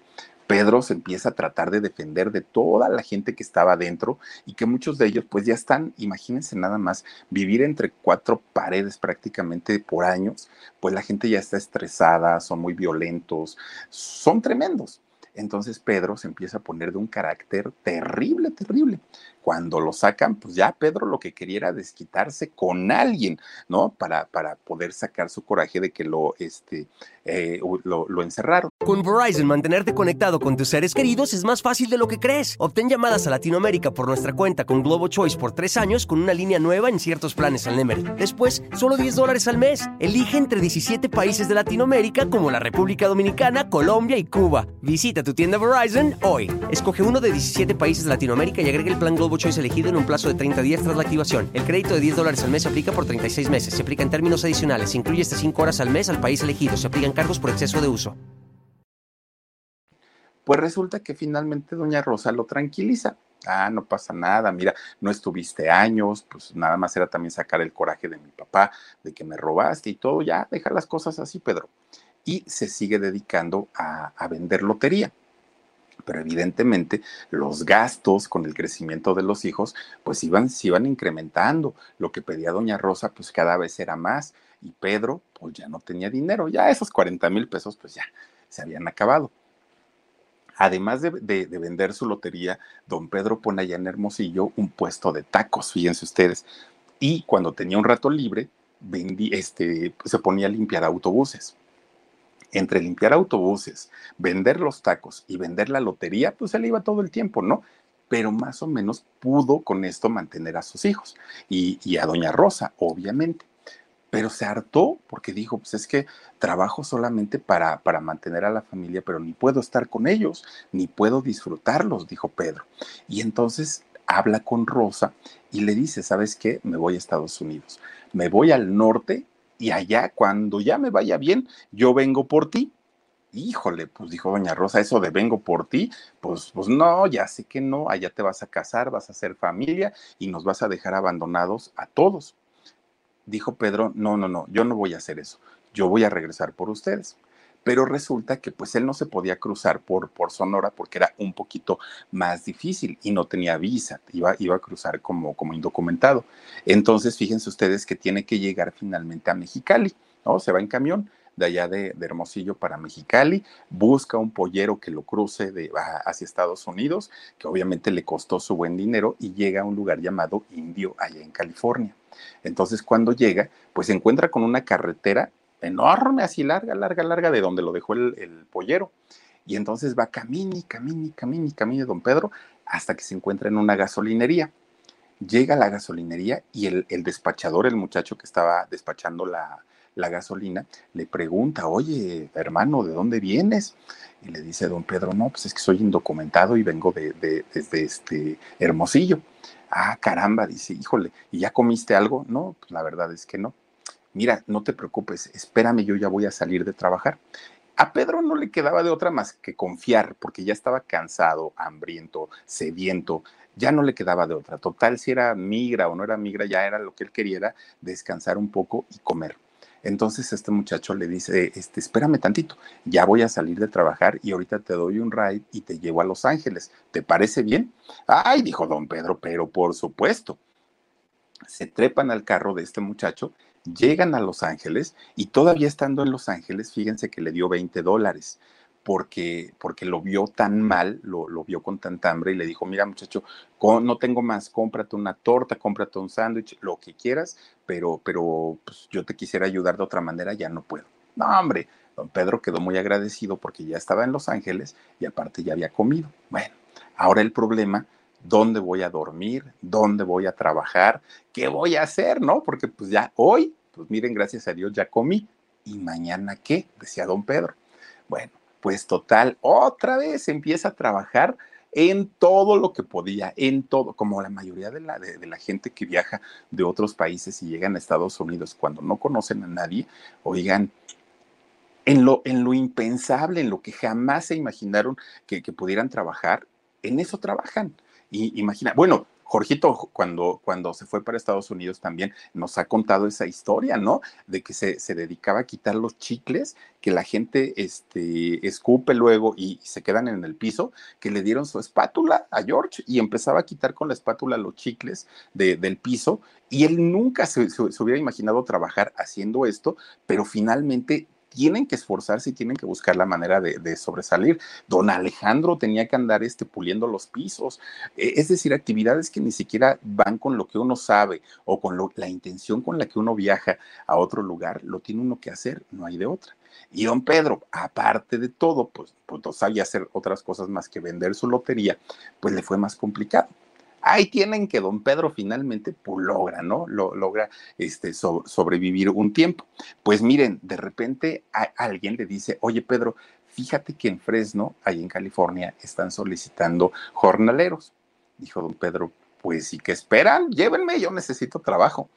Pedro se empieza a tratar de defender de toda la gente que estaba adentro y que muchos de ellos pues ya están, imagínense nada más, vivir entre cuatro paredes prácticamente por años, pues la gente ya está estresada, son muy violentos, son tremendos. Entonces Pedro se empieza a poner de un carácter terrible, terrible. Cuando lo sacan, pues ya Pedro lo que quería era desquitarse con alguien, ¿no? Para, para poder sacar su coraje de que lo, este, eh, lo, encerraron. Con Verizon, mantenerte conectado con tus seres queridos es más fácil de lo que crees. Obtén llamadas a Latinoamérica por nuestra cuenta con Globo Choice por tres años con una línea nueva en ciertos planes al Nemery. Después, solo 10 dólares al mes. Elige entre 17 países de Latinoamérica como la República Dominicana, Colombia y Cuba. Visita tu tienda Verizon hoy. Escoge uno de 17 países de Latinoamérica y agrega el plan Globo Choice elegido en un plazo de 30 días tras la activación. El crédito de 10 dólares al mes se aplica por 36 meses. Se aplica en términos adicionales. Se incluye hasta 5 horas al mes al país elegido. Se aplican cargos por exceso de uso. Pues resulta que finalmente doña Rosa lo tranquiliza. Ah, no pasa nada, mira, no estuviste años, pues nada más era también sacar el coraje de mi papá, de que me robaste y todo, ya, deja las cosas así, Pedro. Y se sigue dedicando a vender lotería pero evidentemente los gastos con el crecimiento de los hijos, pues iban, se iban incrementando. Lo que pedía doña Rosa, pues cada vez era más. Y Pedro, pues ya no tenía dinero, ya esos 40 mil pesos, pues ya se habían acabado. Además de, vender su lotería, don Pedro pone allá en Hermosillo un puesto de tacos, fíjense ustedes. Y cuando tenía un rato libre, vendí, este, se ponía a limpiar autobuses entre limpiar autobuses, vender los tacos y vender la lotería, pues él iba todo el tiempo, ¿no? Pero más o menos pudo con esto mantener a sus hijos y, a doña Rosa, obviamente. Pero se hartó porque dijo, pues es que trabajo solamente para, para mantener a la familia, pero ni puedo estar con ellos, ni puedo disfrutarlos, dijo Pedro. Y entonces habla con Rosa y le dice, ¿sabes qué? Me voy a Estados Unidos. Me voy al norte y allá, cuando ya me vaya bien, yo vengo por ti. Híjole, pues dijo doña Rosa, eso de vengo por ti, pues, pues no, ya sé que no, allá te vas a casar, vas a hacer familia y nos vas a dejar abandonados a todos. Dijo Pedro, no, no, no, yo no voy a hacer eso, yo voy a regresar por ustedes pero resulta que pues él no se podía cruzar por, por Sonora porque era un poquito más difícil y no tenía visa, iba, iba a cruzar como, como indocumentado. Entonces, fíjense ustedes que tiene que llegar finalmente a Mexicali, ¿no? Se va en camión de allá de, Hermosillo para Mexicali, busca un pollero que lo cruce de, hacia Estados Unidos, que obviamente le costó su buen dinero, y llega a un lugar llamado Indio, allá en California. Entonces, cuando llega, pues se encuentra con una carretera enorme, así larga, larga, larga, de donde lo dejó el, pollero. Y entonces va camine, camine, camine, camine don Pedro hasta que se encuentra en una gasolinería. llega a la gasolinería y el, despachador, el muchacho que estaba despachando la, gasolina, le pregunta, oye, hermano, ¿de dónde vienes? Y le dice don Pedro, no, pues es que soy indocumentado y vengo de, desde este Hermosillo. Ah, caramba, dice, híjole, ¿y ya comiste algo? No, pues la verdad es que no. Mira, no te preocupes, espérame, yo ya voy a salir de trabajar. A Pedro no le quedaba de otra más que confiar, porque ya estaba cansado, hambriento, sediento, ya no le quedaba de otra. Total, si era migra o no era migra, ya era lo que él quería, descansar un poco y comer. Entonces este muchacho le dice, este, espérame tantito, ya voy a salir de trabajar y ahorita te doy un ride y te llevo a Los Ángeles. ¿Te parece bien? Ay, dijo don Pedro, pero por supuesto. Se trepan al carro de este muchacho, llegan a Los Ángeles y todavía estando en Los Ángeles, fíjense que le dio 20 dólares porque, porque lo vio tan mal, lo, vio con tanta hambre y le dijo, mira muchacho, no tengo más, cómprate una torta, cómprate un sándwich, lo que quieras, pero, pero pues, yo te quisiera ayudar de otra manera, ya no puedo. No, hombre, don Pedro quedó muy agradecido porque ya estaba en Los Ángeles y aparte ya había comido. Bueno, ahora el problema, ¿dónde voy a dormir? ¿Dónde voy a trabajar? ¿Qué voy a hacer? ¿No? Porque pues ya hoy, pues miren, gracias a Dios ya comí. ¿Y mañana qué? Decía don Pedro. Bueno, pues total, otra vez empieza a trabajar en todo lo que podía, en todo, como la mayoría de la, de, la gente que viaja de otros países y llegan a Estados Unidos cuando no conocen a nadie, oigan, en lo, en lo impensable, en lo que jamás se imaginaron que, que pudieran trabajar, en eso trabajan. Y imagina, bueno, Jorgito, cuando, cuando se fue para Estados Unidos también nos ha contado esa historia, ¿no? De que se, se dedicaba a quitar los chicles que la gente este, escupe luego y se quedan en el piso, que le dieron su espátula a George y empezaba a quitar con la espátula los chicles del piso y él nunca se, se hubiera imaginado trabajar haciendo esto, pero finalmente tienen que esforzarse y tienen que buscar la manera de, sobresalir. Don Alejandro tenía que andar este, puliendo los pisos, e, es decir, actividades que ni siquiera van con lo que uno sabe o con la intención con la que uno viaja a otro lugar, lo tiene uno que hacer, no hay de otra. Y don Pedro, aparte de todo, pues, pues no sabía hacer otras cosas más que vender su lotería, pues le fue más complicado ahí tienen que don Pedro finalmente pues, logra, ¿no? Lo, logra este, sobrevivir un tiempo. Pues miren, de repente alguien le dice, oye Pedro, fíjate que en Fresno, ahí en California, están solicitando jornaleros. Dijo don Pedro, pues ¿y qué esperan? Llévenme, yo necesito trabajo.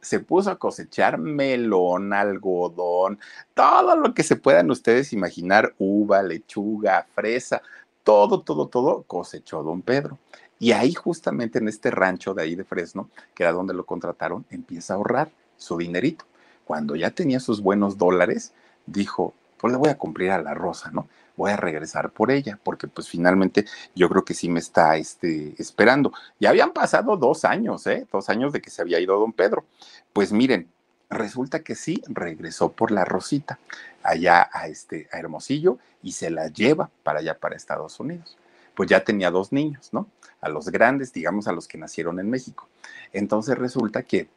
Se puso a cosechar melón, algodón, todo lo que se puedan ustedes imaginar, uva, lechuga, fresa, todo, todo, todo cosechó don Pedro. Y ahí justamente en este rancho de ahí de Fresno, que era donde lo contrataron, empieza a ahorrar su dinerito. Cuando ya tenía sus buenos dólares, dijo, pues le voy a cumplir a la rosa, ¿no? Voy a regresar por ella, porque pues finalmente yo creo que sí me está este, esperando. Ya habían pasado dos años, ¿eh? Dos años de que se había ido don Pedro. Pues miren, resulta que sí, regresó por la Rosita, allá a, este, a Hermosillo, y se la lleva para allá, para Estados Unidos pues ya tenía dos niños, ¿no? A los grandes, digamos, a los que nacieron en México. Entonces resulta que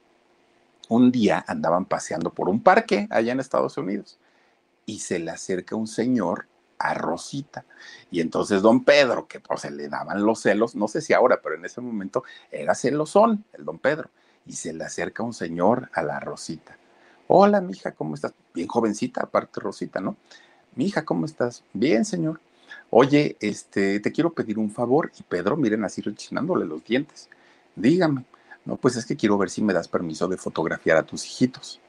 un día andaban paseando por un parque allá en Estados Unidos y se le acerca un señor a Rosita. Y entonces don Pedro, que pues se le daban los celos, no sé si ahora, pero en ese momento era celosón el don Pedro. Y se le acerca un señor a la Rosita. Hola, mija, ¿cómo estás? Bien jovencita, aparte Rosita, ¿no? Mi hija, ¿cómo estás? Bien, señor oye, este, te quiero pedir un favor. Y Pedro, miren, así rechinándole los dientes. Dígame, no, pues es que quiero ver si me das permiso de fotografiar a tus hijitos.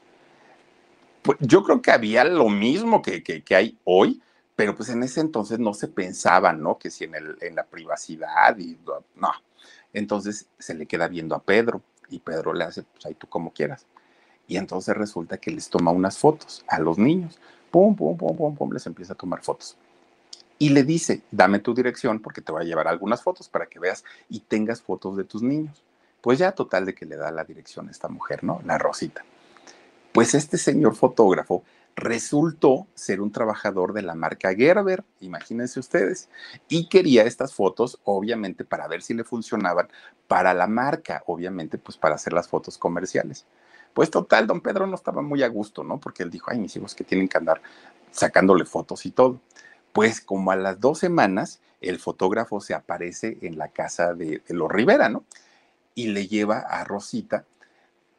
Pues yo creo que había lo mismo que, que, hay hoy, pero pues en ese entonces no se pensaba, ¿no? Que si en, el, en la privacidad y no. Entonces se le queda viendo a Pedro y Pedro le hace, pues ahí tú como quieras. Y entonces resulta que les toma unas fotos a los niños. Pum, pum, pum, pum, pum, les empieza a tomar fotos y le dice, dame tu dirección porque te voy a llevar algunas fotos para que veas y tengas fotos de tus niños. Pues ya total de que le da la dirección a esta mujer, ¿no? La Rosita. Pues este señor fotógrafo resultó ser un trabajador de la marca Gerber, imagínense ustedes, y quería estas fotos, obviamente, para ver si le funcionaban para la marca, obviamente, pues para hacer las fotos comerciales. Pues total, don Pedro no estaba muy a gusto, ¿no? Porque él dijo, ay, mis hijos que tienen que andar sacándole fotos y todo. Pues como a las dos semanas, el fotógrafo se aparece en la casa de, los Rivera, ¿no? y le lleva a Rosita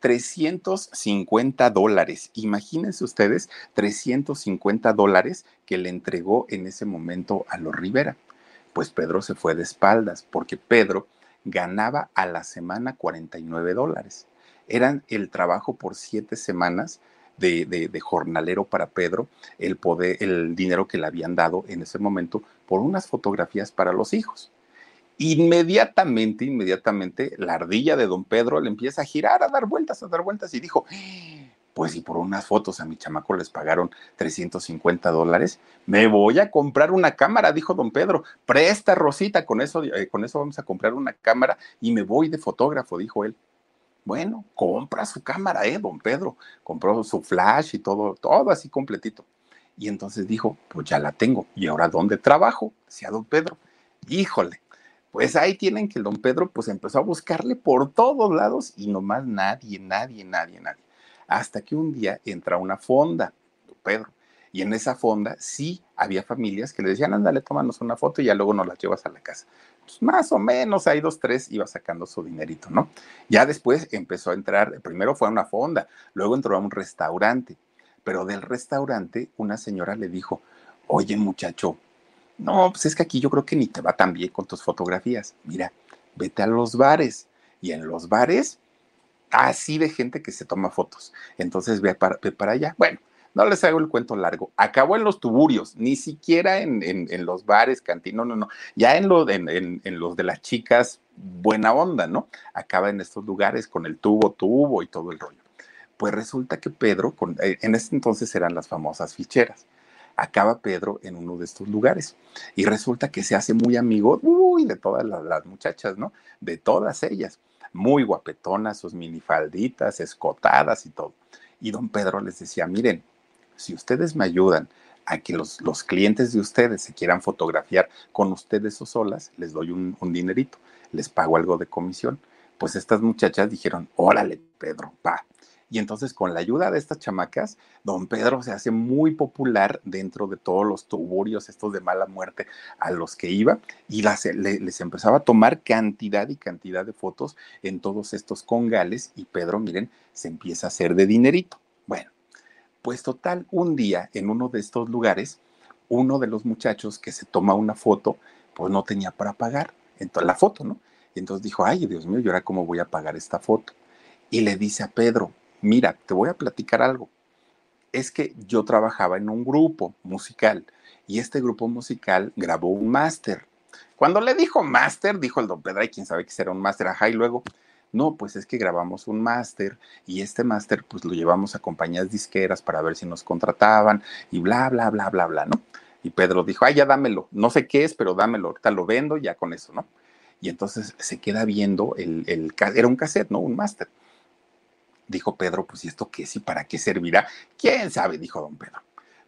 350 dólares. Imagínense ustedes, 350 dólares que le entregó en ese momento a los Rivera. Pues Pedro se fue de espaldas porque Pedro ganaba a la semana 49 dólares. Eran el trabajo por siete semanas de, jornalero para Pedro, el poder, el dinero que le habían dado en ese momento por unas fotografías para los hijos. Inmediatamente, inmediatamente, la ardilla de don Pedro le empieza a girar, a dar vueltas, a dar vueltas y dijo, pues si por unas fotos a mi chamaco les pagaron 350 dólares, me voy a comprar una cámara, dijo don Pedro, presta Rosita, con eso, eh, con eso vamos a comprar una cámara y me voy de fotógrafo, dijo él. Bueno, compra su cámara, eh, don Pedro, compró su flash y todo, todo así completito. Y entonces dijo, pues ya la tengo, ¿y ahora dónde trabajo? Decía don Pedro. Híjole, pues ahí tienen que el don Pedro pues empezó a buscarle por todos lados y nomás nadie, nadie, nadie, nadie. Hasta que un día entra una fonda, don Pedro, y en esa fonda sí había familias que le decían, ándale, tómanos una foto y ya luego nos la llevas a la casa. Pues más o menos, ahí dos, tres, iba sacando su dinerito, ¿no? Ya después empezó a entrar, primero fue a una fonda, luego entró a un restaurante, pero del restaurante una señora le dijo, oye muchacho, no, pues es que aquí yo creo que ni te va tan bien con tus fotografías. Mira, vete a los bares. Y en los bares, así de gente que se toma fotos. Entonces ve para, para allá. Bueno, no les hago el cuento largo. Acabó en los tuburios, ni siquiera en, en, los bares, cantinos, no, no. Ya en, lo, en, en, los de las chicas, buena onda, ¿no? Acaba en estos lugares con el tubo, tubo y todo el rollo. Pues resulta que Pedro, eh, en ese entonces eran las famosas ficheras acaba Pedro en uno de estos lugares y resulta que se hace muy amigo, uy, de todas las, muchachas, ¿no? De todas ellas, muy guapetonas, sus minifalditas, escotadas y todo. Y don Pedro les decía, miren, si ustedes me ayudan a que los, los clientes de ustedes se quieran fotografiar con ustedes o solas, les doy un, un dinerito, les pago algo de comisión. Pues estas muchachas dijeron, órale, Pedro, va, y entonces con la ayuda de estas chamacas, don Pedro se hace muy popular dentro de todos los tuburios estos de mala muerte a los que iba y les empezaba a tomar cantidad y cantidad de fotos en todos estos congales y Pedro, miren, se empieza a hacer de dinerito. Bueno, pues total, un día en uno de estos lugares, uno de los muchachos que se toma una foto, pues no tenía para pagar entonces, la foto, ¿no? Entonces dijo, ay, Dios mío, ¿y ahora cómo voy a pagar esta foto? Y le dice a Pedro, mira, te voy a platicar algo. Es que yo trabajaba en un grupo musical y este grupo musical grabó un máster. Cuando le dijo máster, dijo el don Pedro, y quién sabe qué será un máster, ajá, y luego, no, pues es que grabamos un máster y este máster pues lo llevamos a compañías disqueras para ver si nos contrataban y bla, bla, bla, bla, bla, ¿no? Y Pedro dijo, ay, ya dámelo, no sé qué es, pero dámelo, ahorita lo vendo, ya con eso, ¿no? Y entonces se queda viendo el, el era un cassette, ¿no? Un máster Dijo Pedro, pues ¿y esto qué es y para qué servirá? ¿Quién sabe? Dijo don Pedro.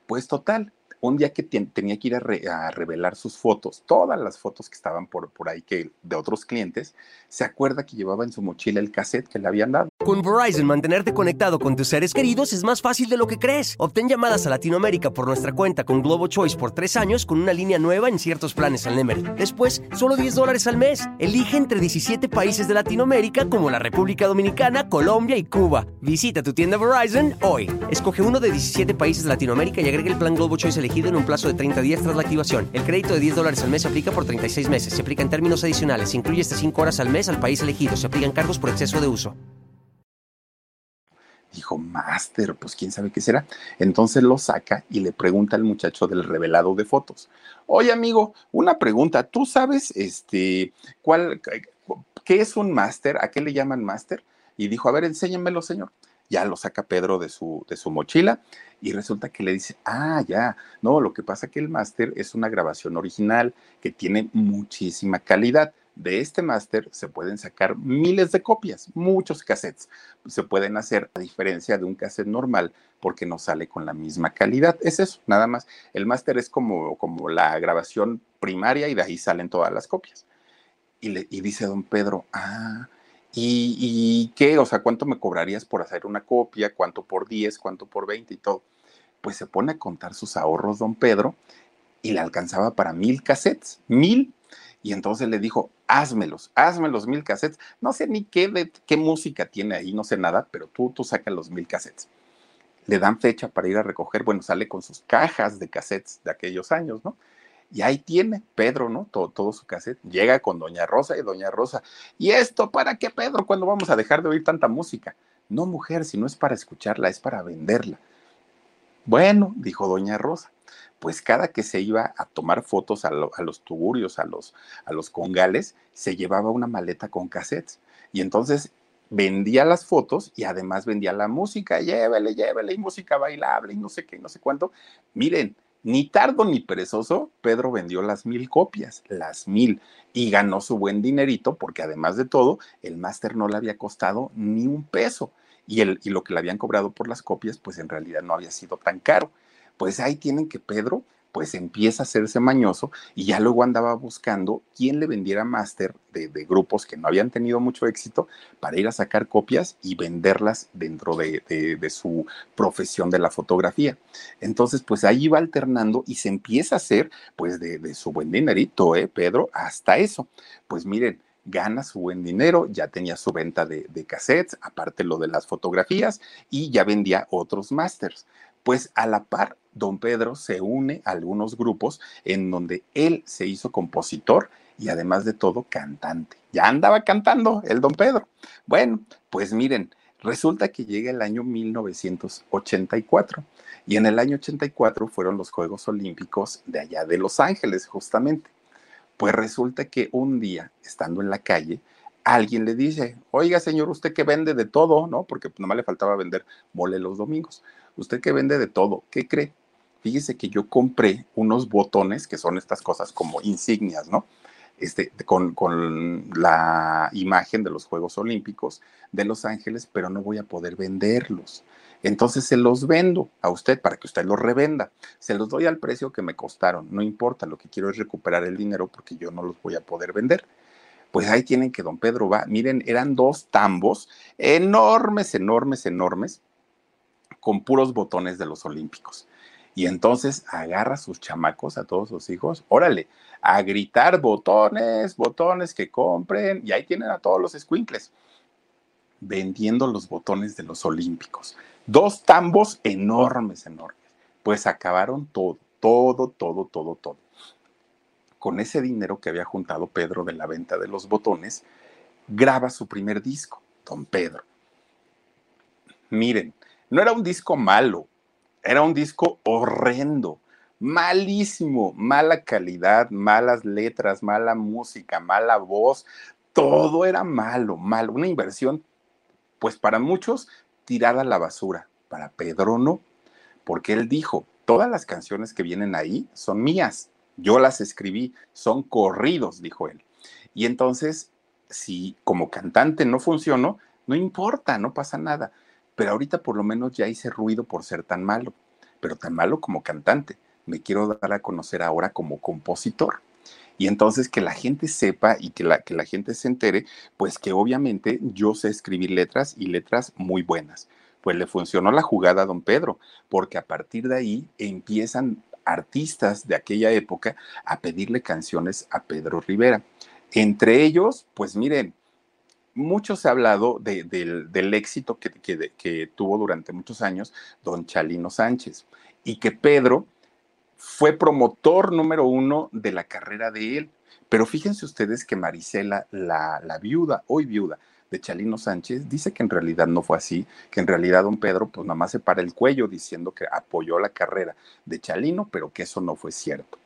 Pues total, un día que tenía que ir a, revelar sus fotos, todas las fotos que estaban por, ahí que, de otros clientes, se acuerda que llevaba en su mochila el cassette que le habían dado. Con Verizon, mantenerte conectado con tus seres queridos es más fácil de lo que crees. Obtén llamadas a Latinoamérica por nuestra cuenta con Globo Choice por tres años con una línea nueva en ciertos planes al Nemery. Después, solo 10 dólares al mes. Elige entre 17 países de Latinoamérica como la República Dominicana, Colombia y Cuba. Visita tu tienda Verizon hoy. Escoge uno de 17 países de Latinoamérica y agrega el plan Globo Choice en un plazo de 30 días tras la activación. El crédito de 10 dólares al mes se aplica por 36 meses. Se aplica en términos adicionales. Se incluye hasta 5 horas al mes al país elegido. Se aplican cargos por exceso de uso. Dijo, Master, pues quién sabe qué será. Entonces lo saca y le pregunta al muchacho del revelado de fotos. Oye, amigo, una pregunta. ¿Tú sabes este cuál qué es un máster? ¿A qué le llaman máster? Y dijo, a ver, enséñamelo, señor ya lo saca Pedro de su, de su mochila y resulta que le dice, ah, ya, no, lo que pasa que el máster es una grabación original que tiene muchísima calidad. De este máster se pueden sacar miles de copias, muchos cassettes. Se pueden hacer a diferencia de un cassette normal porque no sale con la misma calidad. Es eso, nada más. El máster es como, como la grabación primaria y de ahí salen todas las copias. Y, le, y dice don Pedro, ah, ¿Y, qué? O sea, ¿cuánto me cobrarías por hacer una copia? ¿Cuánto por 10? ¿Cuánto por 20? Y todo. Pues se pone a contar sus ahorros, don Pedro, y le alcanzaba para mil cassettes, mil. Y entonces le dijo, házmelos, hazme los mil cassettes. No sé ni qué, qué música tiene ahí, no sé nada, pero tú, tú sacas los mil cassettes. Le dan fecha para ir a recoger, bueno, sale con sus cajas de cassettes de aquellos años, ¿no? Y ahí tiene Pedro, ¿no? Todo, su cassette. Llega con Doña Rosa y Doña Rosa. ¿Y esto para qué, Pedro? ¿Cuándo vamos a dejar de oír tanta música? No, mujer, si no es para escucharla, es para venderla. Bueno, dijo Doña Rosa, pues cada que se iba a tomar fotos a, los tugurios, a los, a los congales, se llevaba una maleta con cassettes. Y entonces vendía las fotos y además vendía la música, llévele, llévele, y música bailable y no sé qué, no sé cuánto. Miren, ni tardo ni perezoso, Pedro vendió las mil copias, las mil, y ganó su buen dinerito porque además de todo, el máster no le había costado ni un peso y, el, y lo que le habían cobrado por las copias, pues en realidad no había sido tan caro. Pues ahí tienen que Pedro pues empieza a hacerse mañoso y ya luego andaba buscando quién le vendiera máster de, grupos que no habían tenido mucho éxito para ir a sacar copias y venderlas dentro de, de, su profesión de la fotografía. Entonces, pues ahí va alternando y se empieza a hacer pues de, su buen dinerito, ¿eh, Pedro? Hasta eso. Pues miren, gana su buen dinero, ya tenía su venta de, de, cassettes, aparte lo de las fotografías, y ya vendía otros másters. Pues a la par don Pedro se une a algunos grupos en donde él se hizo compositor y además de todo cantante. Ya andaba cantando el don Pedro. Bueno, pues miren, resulta que llega el año 1984 y en el año 84 fueron los Juegos Olímpicos de allá de Los Ángeles, justamente. Pues resulta que un día, estando en la calle, alguien le dice, oiga señor, usted que vende de todo, ¿no? Porque nomás le faltaba vender mole los domingos. Usted que vende de todo, ¿qué cree? Fíjese que yo compré unos botones, que son estas cosas como insignias, ¿no? Este, con, con, la imagen de los Juegos Olímpicos de Los Ángeles, pero no voy a poder venderlos. Entonces se los vendo a usted para que usted los revenda. Se los doy al precio que me costaron. No importa, lo que quiero es recuperar el dinero porque yo no los voy a poder vender. Pues ahí tienen que don Pedro va. Miren, eran dos tambos enormes, enormes, enormes, con puros botones de los Olímpicos. Y entonces agarra a sus chamacos, a todos sus hijos, órale, a gritar botones, botones que compren, y ahí tienen a todos los squinkles vendiendo los botones de los Olímpicos. Dos tambos enormes, enormes. Pues acabaron todo, todo, todo, todo, todo. Con ese dinero que había juntado Pedro de la venta de los botones, graba su primer disco, Don Pedro. Miren, no era un disco malo, era un disco horrendo, malísimo, mala calidad, malas letras, mala música, mala voz, todo era malo, malo, una inversión, pues para muchos tirada a la basura, para Pedro no, porque él dijo, todas las canciones que vienen ahí son mías, yo las escribí, son corridos, dijo él. Y entonces, si como cantante no funcionó, no importa, no pasa nada pero ahorita por lo menos ya hice ruido por ser tan malo, pero tan malo como cantante. Me quiero dar a conocer ahora como compositor. Y entonces que la gente sepa y que la, que la gente se entere, pues que obviamente yo sé escribir letras y letras muy buenas. Pues le funcionó la jugada a don Pedro, porque a partir de ahí empiezan artistas de aquella época a pedirle canciones a Pedro Rivera. Entre ellos, pues miren, mucho se ha hablado del, éxito que, que, tuvo durante muchos años don Chalino Sánchez y que Pedro fue promotor número uno de la carrera de él. Pero fíjense ustedes que Marisela, la, la viuda, hoy viuda, de Chalino Sánchez, dice que en realidad no fue así, que en realidad don Pedro pues nada más se para el cuello diciendo que apoyó la carrera de Chalino, pero que eso no fue cierto.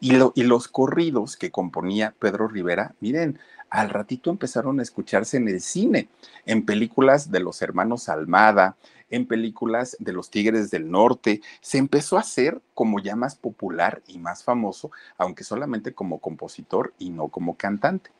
Y, lo, y los corridos que componía Pedro Rivera, miren, al ratito empezaron a escucharse en el cine, en películas de los hermanos Almada, en películas de los Tigres del Norte. Se empezó a hacer como ya más popular y más famoso, aunque solamente como compositor y no como cantante.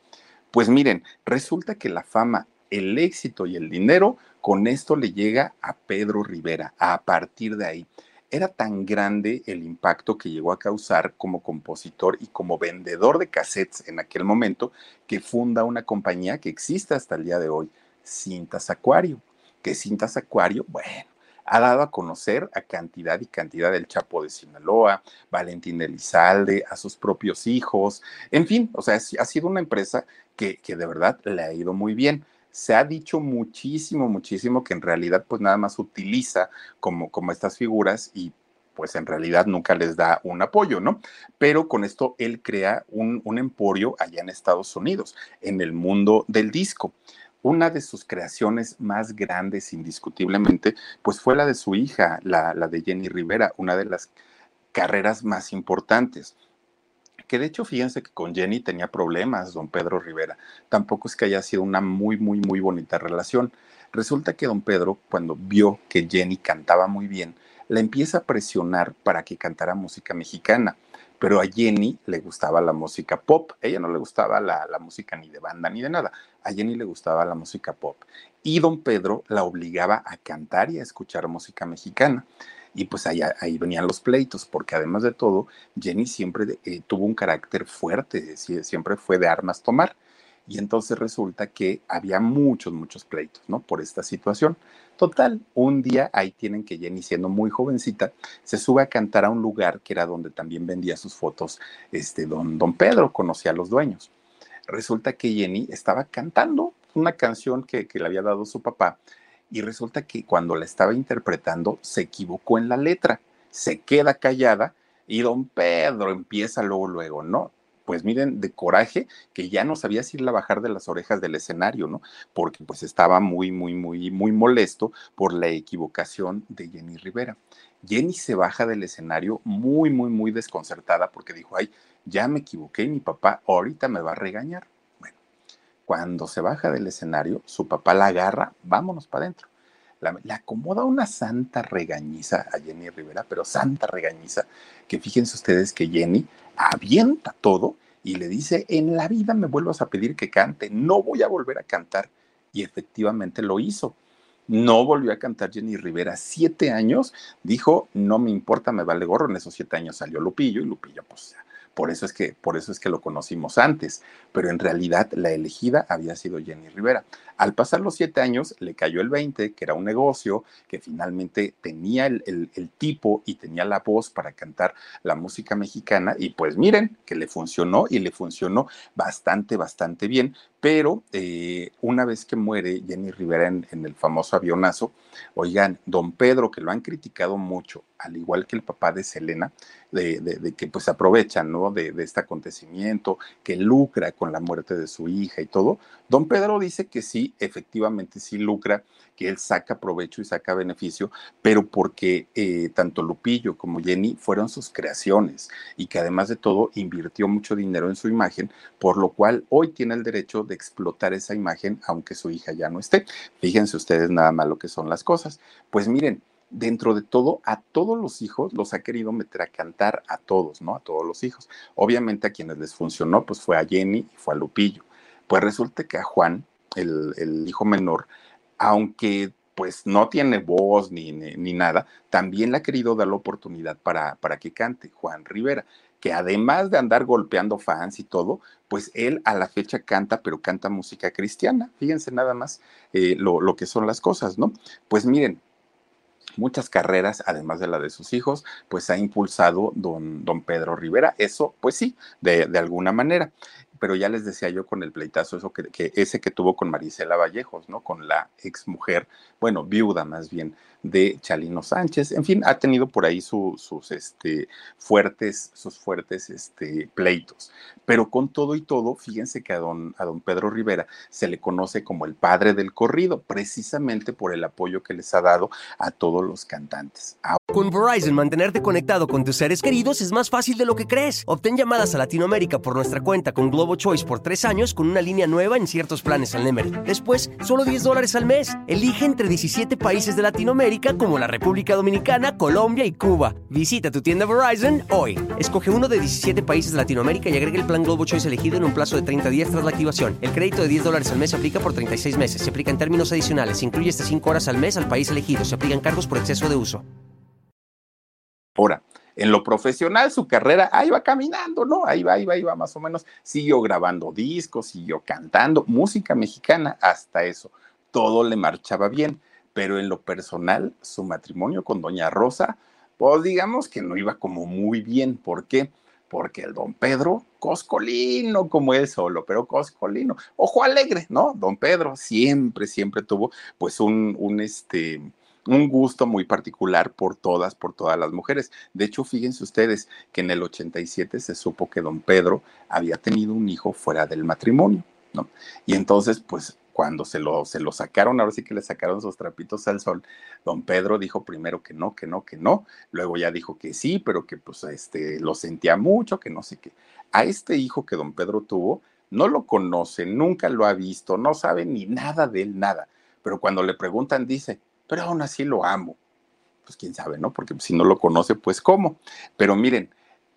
Pues miren, resulta que la fama, el éxito y el dinero, con esto le llega a Pedro Rivera, a partir de ahí era tan grande el impacto que llegó a causar como compositor y como vendedor de cassettes en aquel momento que funda una compañía que existe hasta el día de hoy, Cintas Acuario. Que Cintas Acuario, bueno, ha dado a conocer a cantidad y cantidad del Chapo de Sinaloa, Valentín Elizalde, a sus propios hijos, en fin, o sea, ha sido una empresa que, que de verdad le ha ido muy bien se ha dicho muchísimo, muchísimo que en realidad pues nada más utiliza como, como estas figuras y pues en realidad nunca les da un apoyo, ¿no? Pero con esto él crea un, un emporio allá en Estados Unidos, en el mundo del disco una de sus creaciones más grandes, indiscutiblemente, pues fue la de su hija, la, la, de Jenny Rivera, una de las carreras más importantes. Que de hecho, fíjense que con Jenny tenía problemas, don Pedro Rivera. Tampoco es que haya sido una muy, muy, muy bonita relación. Resulta que don Pedro, cuando vio que Jenny cantaba muy bien, la empieza a presionar para que cantara música mexicana. Pero a Jenny le gustaba la música pop. Ella no le gustaba la, la, música ni de banda ni de nada. A Jenny le gustaba la música pop. Y don Pedro la obligaba a cantar y a escuchar música mexicana. Y pues ahí, ahí venían los pleitos, porque además de todo, Jenny siempre eh, tuvo un carácter fuerte, siempre fue de armas tomar. Y entonces resulta que había muchos, muchos pleitos, ¿no? Por esta situación. Total, un día ahí tienen que Jenny, siendo muy jovencita, se sube a cantar a un lugar que era donde también vendía sus fotos, este, don, don Pedro, conocía a los dueños. Resulta que Jenny estaba cantando una canción que, que le había dado su papá y resulta que cuando la estaba interpretando se equivocó en la letra, se queda callada y don Pedro empieza luego, luego, ¿no? pues miren, de coraje, que ya no sabía si irla a bajar de las orejas del escenario, ¿no? Porque pues estaba muy, muy, muy, muy molesto por la equivocación de Jenny Rivera. Jenny se baja del escenario muy, muy, muy desconcertada porque dijo, ay, ya me equivoqué, mi papá ahorita me va a regañar. Cuando se baja del escenario, su papá la agarra, vámonos para adentro le acomoda una santa regañiza a Jenny Rivera, pero santa regañiza, que fíjense ustedes que Jenny avienta todo y le dice, en la vida me vuelvas a pedir que cante, no voy a volver a cantar. Y efectivamente lo hizo. No volvió a cantar Jenny Rivera. Siete años, dijo, no me importa, me vale gorro. En esos siete años salió Lupillo y Lupillo, pues por eso es que, por eso es que lo conocimos antes, pero en realidad la elegida había sido Jenny Rivera. Al pasar los siete años, le cayó el 20, que era un negocio, que finalmente tenía el, el, tipo y tenía la voz para cantar la música mexicana, y pues miren, que le funcionó y le funcionó bastante, bastante bien, pero eh, una vez que muere Jenny Rivera en, en el famoso avionazo, oigan, don Pedro, que lo han criticado mucho, al igual que el papá de Selena, de, que pues aprovechan, ¿no? De, de, este acontecimiento, que lucra con la muerte de su hija y todo. Don Pedro dice que sí, efectivamente sí lucra, que él saca provecho y saca beneficio, pero porque eh, tanto Lupillo como Jenny fueron sus creaciones y que además de todo invirtió mucho dinero en su imagen, por lo cual hoy tiene el derecho de explotar esa imagen aunque su hija ya no esté. Fíjense ustedes nada más lo que son las cosas. Pues miren, dentro de todo, a todos los hijos los ha querido meter a cantar a todos, ¿no? A todos los hijos. Obviamente a quienes les funcionó, pues fue a Jenny y fue a Lupillo. Pues resulta que a Juan, el, el hijo menor, aunque pues no tiene voz ni, ni, nada, también le ha querido dar la oportunidad para, para que cante, Juan Rivera, que además de andar golpeando fans y todo, pues él a la fecha canta, pero canta música cristiana. Fíjense nada más eh, lo, lo que son las cosas, ¿no? Pues miren, muchas carreras, además de la de sus hijos, pues ha impulsado don, don Pedro Rivera. Eso, pues sí, de, de, alguna manera. Pero ya les decía yo con el pleitazo, eso que, ese que tuvo con Marisela Vallejos, ¿no? Con la ex mujer, bueno, viuda más bien, de Chalino Sánchez. En fin, ha tenido por ahí su, sus este, fuertes, sus fuertes este, pleitos. Pero con todo y todo, fíjense que a don, a don Pedro Rivera se le conoce como el padre del corrido, precisamente por el apoyo que les ha dado a todos los cantantes. Con Verizon, mantenerte conectado con tus seres queridos es más fácil de lo que crees. Obtén llamadas a Latinoamérica por nuestra cuenta con Globo Choice por tres años con una línea nueva en ciertos planes al Nemer. Después, solo 10 dólares al mes. Elige entre 17 países de Latinoamérica como la República Dominicana, Colombia y Cuba. Visita tu tienda Verizon hoy. Escoge uno de 17 países de Latinoamérica y agrega el plan Globo Choice elegido en un plazo de 30 días tras la activación. El crédito de 10 dólares al mes se aplica por 36 meses. Se aplica en términos adicionales. Se incluye hasta 5 horas al mes al país elegido. Se aplican cargos por exceso de uso. Ahora, en lo profesional, su carrera ahí va caminando, ¿no? Ahí va, ahí va, ahí va más o menos. Siguió grabando discos, siguió cantando, música mexicana, hasta eso. Todo le marchaba bien pero en lo personal, su matrimonio con doña Rosa, pues digamos que no iba como muy bien. ¿Por qué? Porque el don Pedro, coscolino como él solo, pero coscolino, ojo alegre, ¿no? Don Pedro siempre, siempre tuvo pues un, un este, un gusto muy particular por todas, por todas las mujeres. De hecho, fíjense ustedes que en el 87 se supo que don Pedro había tenido un hijo fuera del matrimonio, ¿no? Y entonces, pues cuando se lo, se lo sacaron, ahora sí que le sacaron sus trapitos al sol, don Pedro dijo primero que no, que no, que no, luego ya dijo que sí, pero que pues este, lo sentía mucho, que no sé qué. A este hijo que don Pedro tuvo, no lo conoce, nunca lo ha visto, no sabe ni nada de él, nada. Pero cuando le preguntan, dice, pero aún así lo amo. Pues quién sabe, ¿no? Porque si no lo conoce, pues cómo. Pero miren,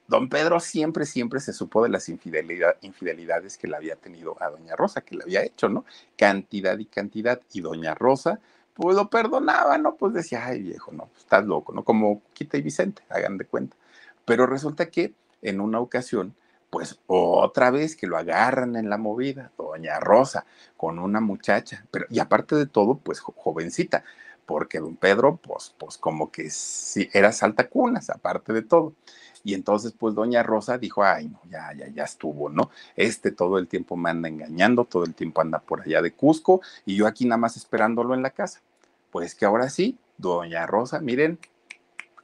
Don Pedro siempre, siempre se supo de las infidelidades que le había tenido a Doña Rosa, que le había hecho, ¿no? Cantidad y cantidad. Y Doña Rosa, pues lo perdonaba, ¿no? Pues decía, ay viejo, no, pues, estás loco, ¿no? Como Quita y Vicente, hagan de cuenta. Pero resulta que en una ocasión, pues otra vez que lo agarran en la movida, Doña Rosa, con una muchacha, pero y aparte de todo, pues jovencita, porque don Pedro, pues, pues como que sí, era saltacunas, aparte de todo. Y entonces, pues, doña Rosa dijo, ay, no, ya, ya, ya estuvo, ¿no? Este todo el tiempo me anda engañando, todo el tiempo anda por allá de Cusco y yo aquí nada más esperándolo en la casa. Pues que ahora sí, doña Rosa, miren,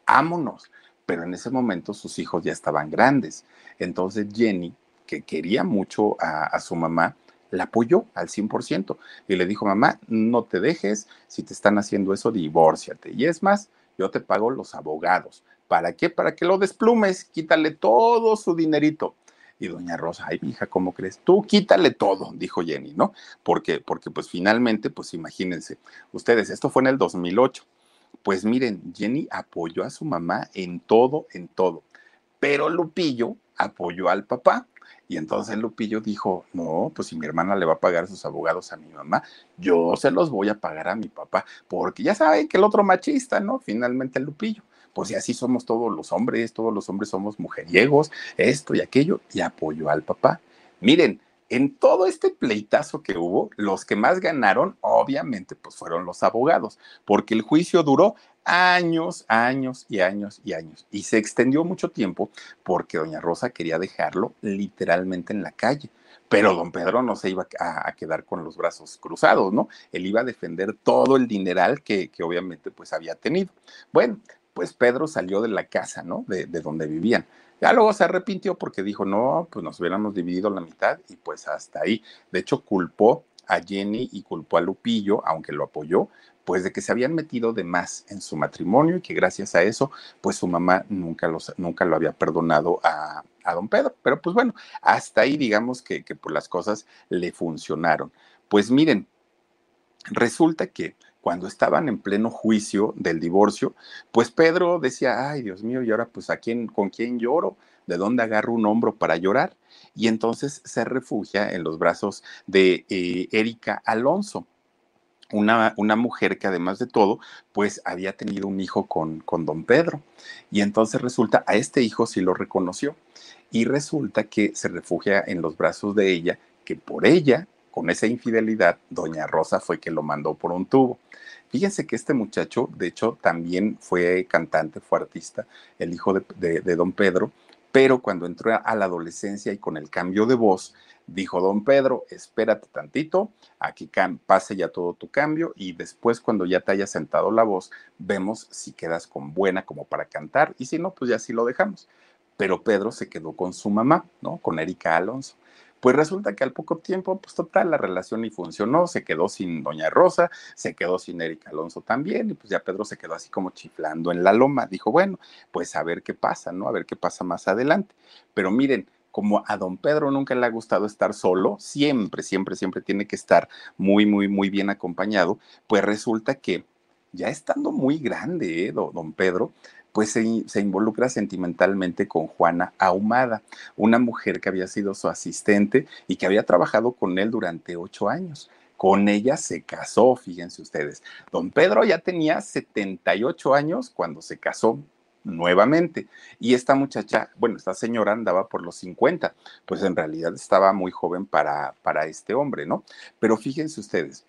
ámonos. Pero en ese momento sus hijos ya estaban grandes. Entonces Jenny, que quería mucho a, a su mamá, la apoyó al 100% y le dijo, mamá, no te dejes, si te están haciendo eso, divórciate. Y es más, yo te pago los abogados. ¿Para qué? Para que lo desplumes, quítale todo su dinerito. Y doña Rosa, ay, hija, ¿cómo crees? Tú quítale todo, dijo Jenny, ¿no? Porque, porque pues finalmente, pues imagínense, ustedes, esto fue en el 2008. Pues miren, Jenny apoyó a su mamá en todo, en todo. Pero Lupillo apoyó al papá. Y entonces Lupillo dijo, no, pues si mi hermana le va a pagar sus abogados a mi mamá, yo se los voy a pagar a mi papá, porque ya saben que el otro machista, ¿no? Finalmente Lupillo pues así somos todos los hombres, todos los hombres somos mujeriegos, esto y aquello, y apoyó al papá. Miren, en todo este pleitazo que hubo, los que más ganaron, obviamente, pues fueron los abogados, porque el juicio duró años, años y años y años. Y se extendió mucho tiempo porque doña Rosa quería dejarlo literalmente en la calle. Pero don Pedro no se iba a, quedar con los brazos cruzados, ¿no? Él iba a defender todo el dineral que, que obviamente pues había tenido. Bueno, pues Pedro salió de la casa, ¿no? De, donde vivían. Ya luego se arrepintió porque dijo, no, pues nos hubiéramos dividido la mitad y pues hasta ahí. De hecho, culpó a Jenny y culpó a Lupillo, aunque lo apoyó, pues de que se habían metido de más en su matrimonio y que gracias a eso, pues su mamá nunca, los, nunca lo había perdonado a, a, don Pedro. Pero pues bueno, hasta ahí digamos que, que pues las cosas le funcionaron. Pues miren, resulta que cuando estaban en pleno juicio del divorcio, pues Pedro decía, ay Dios mío, y ahora pues a quién, con quién lloro, de dónde agarro un hombro para llorar. Y entonces se refugia en los brazos de eh, Erika Alonso. Una, una, mujer que además de todo, pues había tenido un hijo con, con don Pedro. Y entonces resulta, a este hijo sí lo reconoció. Y resulta que se refugia en los brazos de ella, que por ella con esa infidelidad, doña Rosa fue que lo mandó por un tubo. Fíjense que este muchacho, de hecho, también fue cantante, fue artista, el hijo de, don Pedro, pero cuando entró a la adolescencia y con el cambio de voz, dijo don Pedro, espérate tantito, aquí pase ya todo tu cambio y después cuando ya te haya sentado la voz, vemos si quedas con buena como para cantar y si no, pues ya sí lo dejamos. Pero Pedro se quedó con su mamá, ¿no? Con Erika Alonso. Pues resulta que al poco tiempo, pues total, la relación ni funcionó, se quedó sin Doña Rosa, se quedó sin Erika Alonso también, y pues ya Pedro se quedó así como chiflando en la loma. Dijo, bueno, pues a ver qué pasa, ¿no? A ver qué pasa más adelante. Pero miren, como a don Pedro nunca le ha gustado estar solo, siempre, siempre, siempre tiene que estar muy, muy, muy bien acompañado, pues resulta que ya estando muy grande, ¿eh? don Pedro, pues se, involucra sentimentalmente con Juana Ahumada, una mujer que había sido su asistente y que había trabajado con él durante ocho años. Con ella se casó, fíjense ustedes. Don Pedro ya tenía 78 años cuando se casó nuevamente. Y esta muchacha, bueno, esta señora andaba por los 50, pues en realidad estaba muy joven para, para este hombre, ¿no? Pero fíjense ustedes,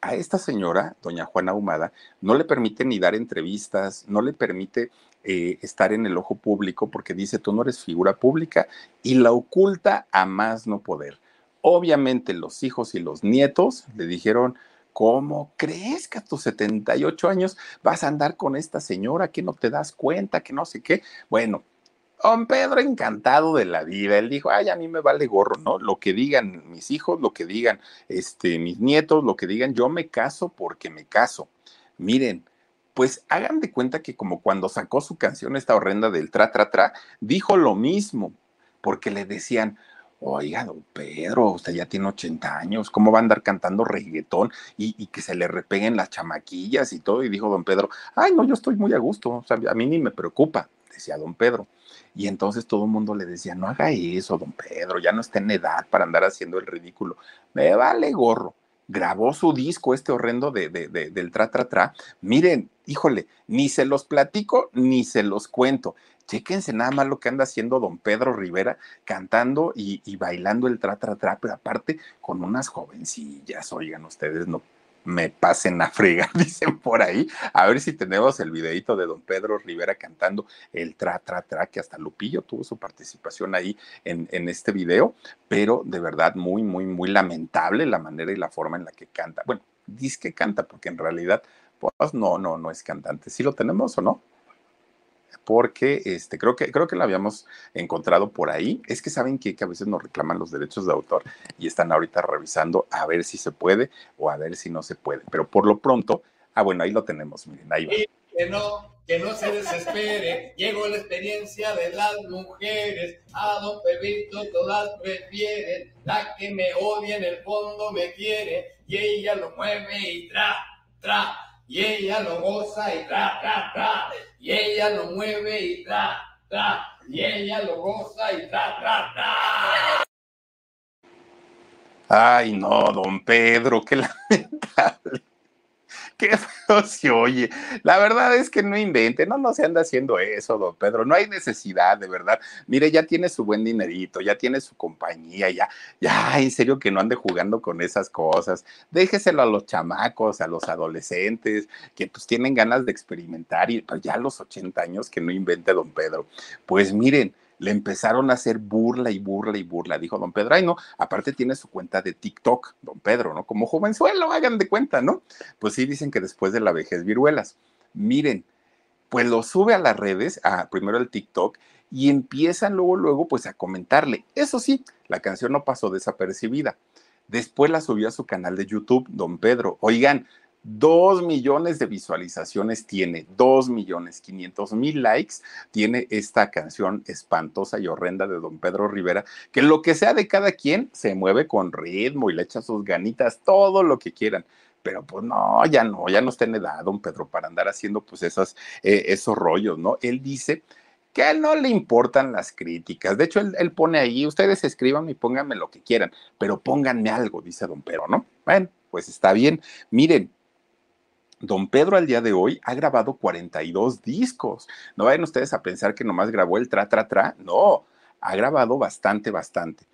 a esta señora, doña Juana Humada, no le permite ni dar entrevistas, no le permite eh, estar en el ojo público porque dice, tú no eres figura pública y la oculta a más no poder. Obviamente los hijos y los nietos le dijeron, ¿cómo crees que a tus 78 años vas a andar con esta señora que no te das cuenta, que no sé qué? Bueno, Don Pedro encantado de la vida, él dijo, ay, a mí me vale gorro, ¿no? Lo que digan mis hijos, lo que digan este, mis nietos, lo que digan, yo me caso porque me caso. Miren, pues hagan de cuenta que como cuando sacó su canción esta horrenda del tra, tra, tra, dijo lo mismo, porque le decían, oiga, don Pedro, usted ya tiene 80 años, ¿cómo va a andar cantando reggaetón y, y, que se le repeguen las chamaquillas y todo? Y dijo don Pedro, ay, no, yo estoy muy a gusto, o sea, a mí ni me preocupa, decía don Pedro. Y entonces todo el mundo le decía, no haga eso, don Pedro, ya no está en edad para andar haciendo el ridículo. Me vale gorro. Grabó su disco, este horrendo de, de, de, del tra, tra, tra. Miren, híjole, ni se los platico ni se los cuento. Chéquense nada más lo que anda haciendo don Pedro Rivera cantando y, y bailando el tra, tra, tra, pero aparte con unas jovencillas, oigan ustedes, no me pasen a fregar, dicen por ahí. A ver si tenemos el videito de don Pedro Rivera cantando el tra, tra, tra, que hasta Lupillo tuvo su participación ahí en, en este video, pero de verdad muy, muy, muy lamentable la manera y la forma en la que canta. Bueno, dice que canta, porque en realidad, pues no, no, no es cantante. ¿Sí lo tenemos o no? Porque este, creo, que, creo que lo habíamos encontrado por ahí. Es que saben que, que, a veces nos reclaman los derechos de autor y están ahorita revisando a ver si se puede o a ver si no se puede. Pero por lo pronto, ah, bueno, ahí lo tenemos, miren, ahí va. Que no, que no se desespere, llegó la experiencia de las mujeres, a don Pedrito todas prefieren, la que me odia en el fondo me quiere, y ella lo mueve y tra, tra, y ella lo goza y tra, tra, tra, y ella lo mueve y tra, tra, y ella lo goza y tra, tra, tra. Ay, no, don Pedro, qué lamentable. Qué feo se oye. La verdad es que no invente, no, no se anda haciendo eso, don Pedro. No hay necesidad, de verdad. Mire, ya tiene su buen dinerito, ya tiene su compañía, ya, ya, en serio que no ande jugando con esas cosas. Déjeselo a los chamacos, a los adolescentes, que pues tienen ganas de experimentar y pues ya a los 80 años que no invente don Pedro. Pues miren, le empezaron a hacer burla y burla y burla. Dijo don Pedro, ay no, aparte tiene su cuenta de TikTok, don Pedro, ¿no? Como jovenzuelo, hagan de cuenta, ¿no? Pues sí dicen que después de la vejez viruelas. Miren, pues lo sube a las redes, a, primero el TikTok, y empiezan luego, luego, pues a comentarle. Eso sí, la canción no pasó desapercibida. Después la subió a su canal de YouTube, don Pedro. Oigan, Dos millones de visualizaciones tiene, dos millones quinientos mil likes tiene esta canción espantosa y horrenda de don Pedro Rivera, que lo que sea de cada quien se mueve con ritmo y le echa sus ganitas, todo lo que quieran pero pues no, ya no, ya no está en edad, don Pedro, para andar haciendo pues eh, esos rollos, ¿no? Él dice que a él no le importan las críticas. De hecho, él, él, pone ahí, ustedes escriban y pónganme lo que quieran, pero pónganme algo, dice don Pedro, ¿no? Bueno, pues está bien. Miren, Don Pedro al día de hoy ha grabado 42 discos. No vayan ustedes a pensar que nomás grabó el tra, tra, tra. No, ha grabado bastante, bastante.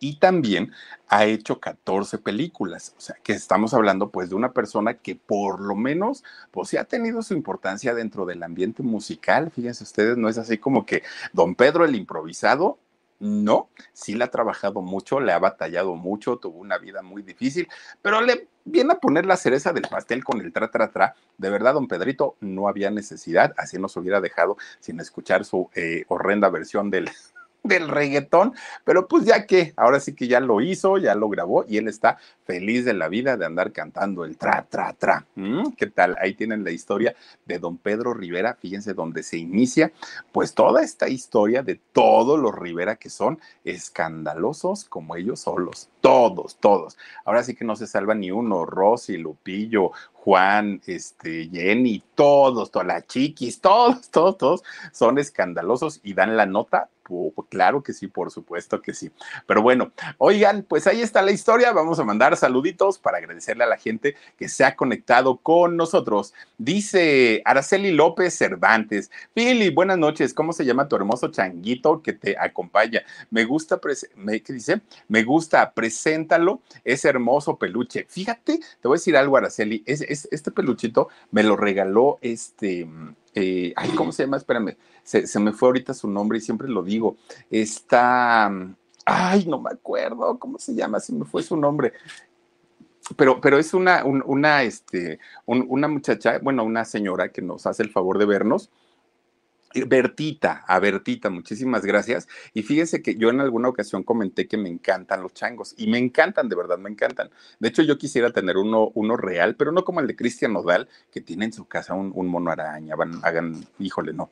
Y también ha hecho 14 películas. O sea, que estamos hablando pues de una persona que por lo menos pues sí ha tenido su importancia dentro del ambiente musical. Fíjense ustedes, no es así como que Don Pedro el improvisado no, sí le ha trabajado mucho, le ha batallado mucho, tuvo una vida muy difícil, pero le viene a poner la cereza del pastel con el tra, tra, tra. De verdad, don Pedrito, no había necesidad, así nos hubiera dejado sin escuchar su eh, horrenda versión del, del reggaetón, pero pues ya que, ahora sí que ya lo hizo, ya lo grabó y él está feliz de la vida de andar cantando el tra, tra, tra. ¿Mm? ¿Qué tal? Ahí tienen la historia de don Pedro Rivera, fíjense donde se inicia, pues toda esta historia de todos los Rivera que son escandalosos como ellos solos, todos, todos. Ahora sí que no se salva ni uno, Rosy, Lupillo, Juan, este, Jenny, todos, todas las chiquis, todos, todos, todos son escandalosos y dan la nota claro que sí, por supuesto que sí. Pero bueno, oigan, pues ahí está la historia. Vamos a mandar saluditos para agradecerle a la gente que se ha conectado con nosotros. Dice Araceli López Cervantes. Pili, buenas noches. ¿Cómo se llama tu hermoso changuito que te acompaña? Me gusta, me, ¿qué dice? Me gusta, preséntalo. Es hermoso peluche. Fíjate, te voy a decir algo, Araceli. Es, este peluchito me lo regaló este. Eh, ay, ¿cómo se llama? Espérame se, me fue ahorita su nombre y siempre lo digo. Está, ay, no me acuerdo cómo se llama, si me fue su nombre. Pero, pero es una, una, este, una muchacha, bueno, una señora que nos hace el favor de vernos Bertita, a Bertita, muchísimas gracias. Y fíjese que yo en alguna ocasión comenté que me encantan los changos y me encantan, de verdad, me encantan. De hecho, yo quisiera tener uno, uno real, pero no como el de Cristian Nodal, que tiene en su casa un, un mono araña. Van, hagan, híjole, no.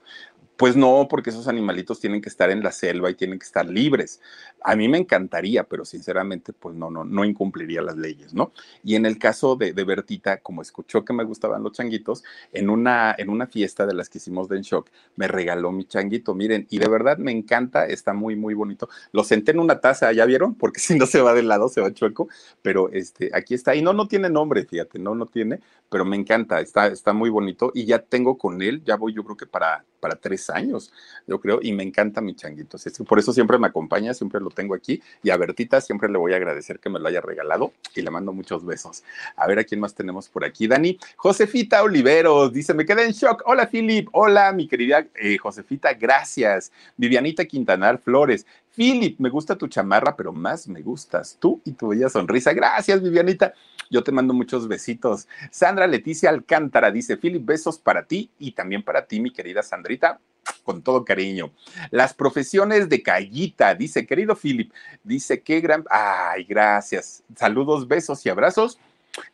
Pues no, porque esos animalitos tienen que estar en la selva y tienen que estar libres. A mí me encantaría, pero sinceramente, pues no, no, no incumpliría las leyes, ¿no? Y en el caso de, Bertita, como escuchó que me gustaban los changuitos, en una, en una fiesta de las que hicimos de En Shock, me regaló mi changuito, miren, y de verdad me encanta, está muy, muy bonito. Lo senté en una taza, ¿ya vieron? Porque si no se va de lado, se va chueco, pero este, aquí está. Y no, no tiene nombre, fíjate, no, no tiene, pero me encanta, está, está muy bonito y ya tengo con él, ya voy yo creo que para para tres años, yo creo, y me encanta mi changuito. Por eso siempre me acompaña, siempre lo tengo aquí. Y a Bertita siempre le voy a agradecer que me lo haya regalado y le mando muchos besos. A ver a quién más tenemos por aquí. Dani, Josefita Oliveros dice: Me quedé en shock. Hola, Philip. Hola, mi querida eh, Josefita, gracias. Vivianita Quintanar Flores. Philip, me gusta tu chamarra, pero más me gustas tú y tu bella sonrisa. Gracias, Vivianita. Yo te mando muchos besitos. Sandra Leticia Alcántara dice, Philip, besos para ti y también para ti, mi querida Sandrita con todo cariño. Las profesiones de Callita, dice, querido Philip, dice, qué gran... Ay, gracias. Saludos, besos y abrazos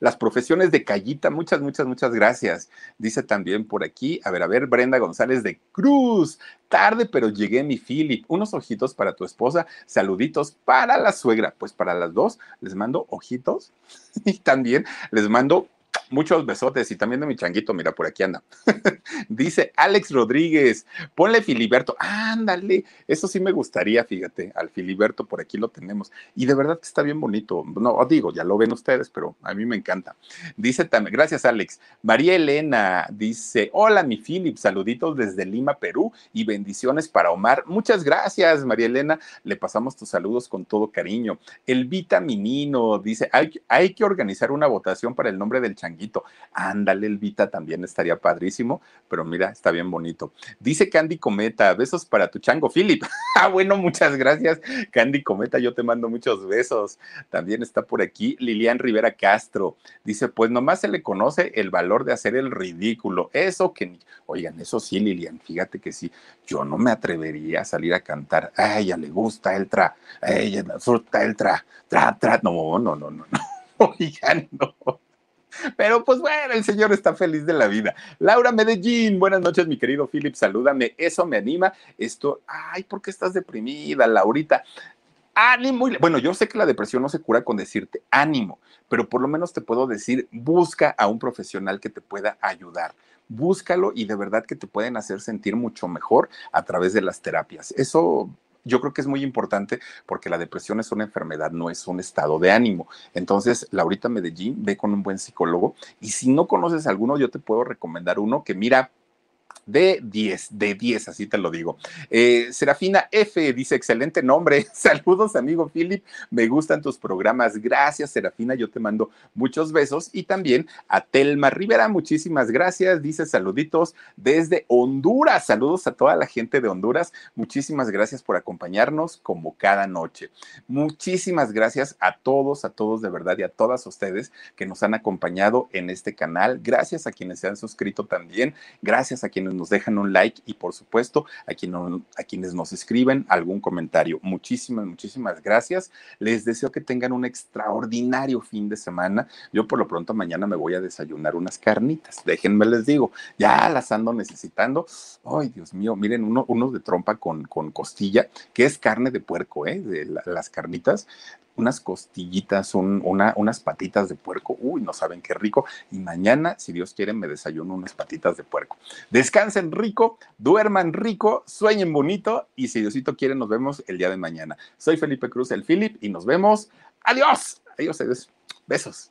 las profesiones de Callita, muchas, muchas, muchas gracias. Dice también por aquí, a ver, a ver, Brenda González de Cruz. Tarde, pero llegué, mi Philip. Unos ojitos para tu esposa, saluditos para la suegra. Pues para las dos les mando ojitos y también les mando Muchos besotes y también de mi changuito, mira, por aquí anda. Dice Alex Rodríguez, ponle Filiberto. Ándale, eso sí me gustaría, fíjate, al Filiberto, por aquí lo tenemos. Y de verdad que está bien bonito. No, digo, ya lo ven ustedes, pero a mí me encanta. Dice también, gracias Alex. María Elena dice, hola mi Philip, saluditos desde Lima, Perú y bendiciones para Omar. Muchas gracias, María Elena. Le pasamos tus saludos con todo cariño. El Vitaminino dice, hay, hay que organizar una votación para el nombre del changuito Ándale, el Vita también estaría padrísimo, pero mira, está bien bonito. Dice Candy Cometa, besos para tu chango, Philip. ah, bueno, muchas gracias, Candy Cometa, yo te mando muchos besos. También está por aquí Lilian Rivera Castro. Dice, pues nomás se le conoce el valor de hacer el ridículo. Eso que, oigan, eso sí, Lilian, fíjate que sí, yo no me atrevería a salir a cantar. A ella le gusta el tra, a ella le gusta el tra, tra, tra. No, no, no, no, no. Oigan, no. Pero pues bueno, el señor está feliz de la vida. Laura Medellín, buenas noches, mi querido Philip, salúdame, eso me anima. Esto, ay, ¿por qué estás deprimida, Laurita? Ánimo. Bueno, yo sé que la depresión no se cura con decirte ánimo, pero por lo menos te puedo decir, busca a un profesional que te pueda ayudar búscalo y de verdad que te pueden hacer sentir mucho mejor a través de las terapias. Eso yo creo que es muy importante porque la depresión es una enfermedad, no es un estado de ánimo. Entonces, Laurita Medellín, ve con un buen psicólogo y si no conoces alguno, yo te puedo recomendar uno que mira, de 10, de 10, así te lo digo. Eh, Serafina F dice, excelente nombre. Saludos, amigo Philip. Me gustan tus programas. Gracias, Serafina. Yo te mando muchos besos. Y también a Telma Rivera, muchísimas gracias. Dice saluditos desde Honduras. Saludos a toda la gente de Honduras. Muchísimas gracias por acompañarnos como cada noche. Muchísimas gracias a todos, a todos de verdad y a todas ustedes que nos han acompañado en este canal. Gracias a quienes se han suscrito también. Gracias a quienes nos dejan un like y por supuesto a, a quienes nos escriben algún comentario. Muchísimas, muchísimas gracias. Les deseo que tengan un extraordinario fin de semana. Yo por lo pronto mañana me voy a desayunar unas carnitas. Déjenme les digo, ya las ando necesitando. Ay, Dios mío, miren, uno, unos de trompa con, con costilla, que es carne de puerco, ¿eh? De las carnitas unas costillitas, unas patitas de puerco. Uy, no saben qué rico. Y mañana, si Dios quiere, me desayuno unas patitas de puerco. Descansen rico, duerman rico, sueñen bonito y si Diosito quiere, nos vemos el día de mañana. Soy Felipe Cruz, el Philip, y nos vemos. Adiós. Adiós, adiós. Besos.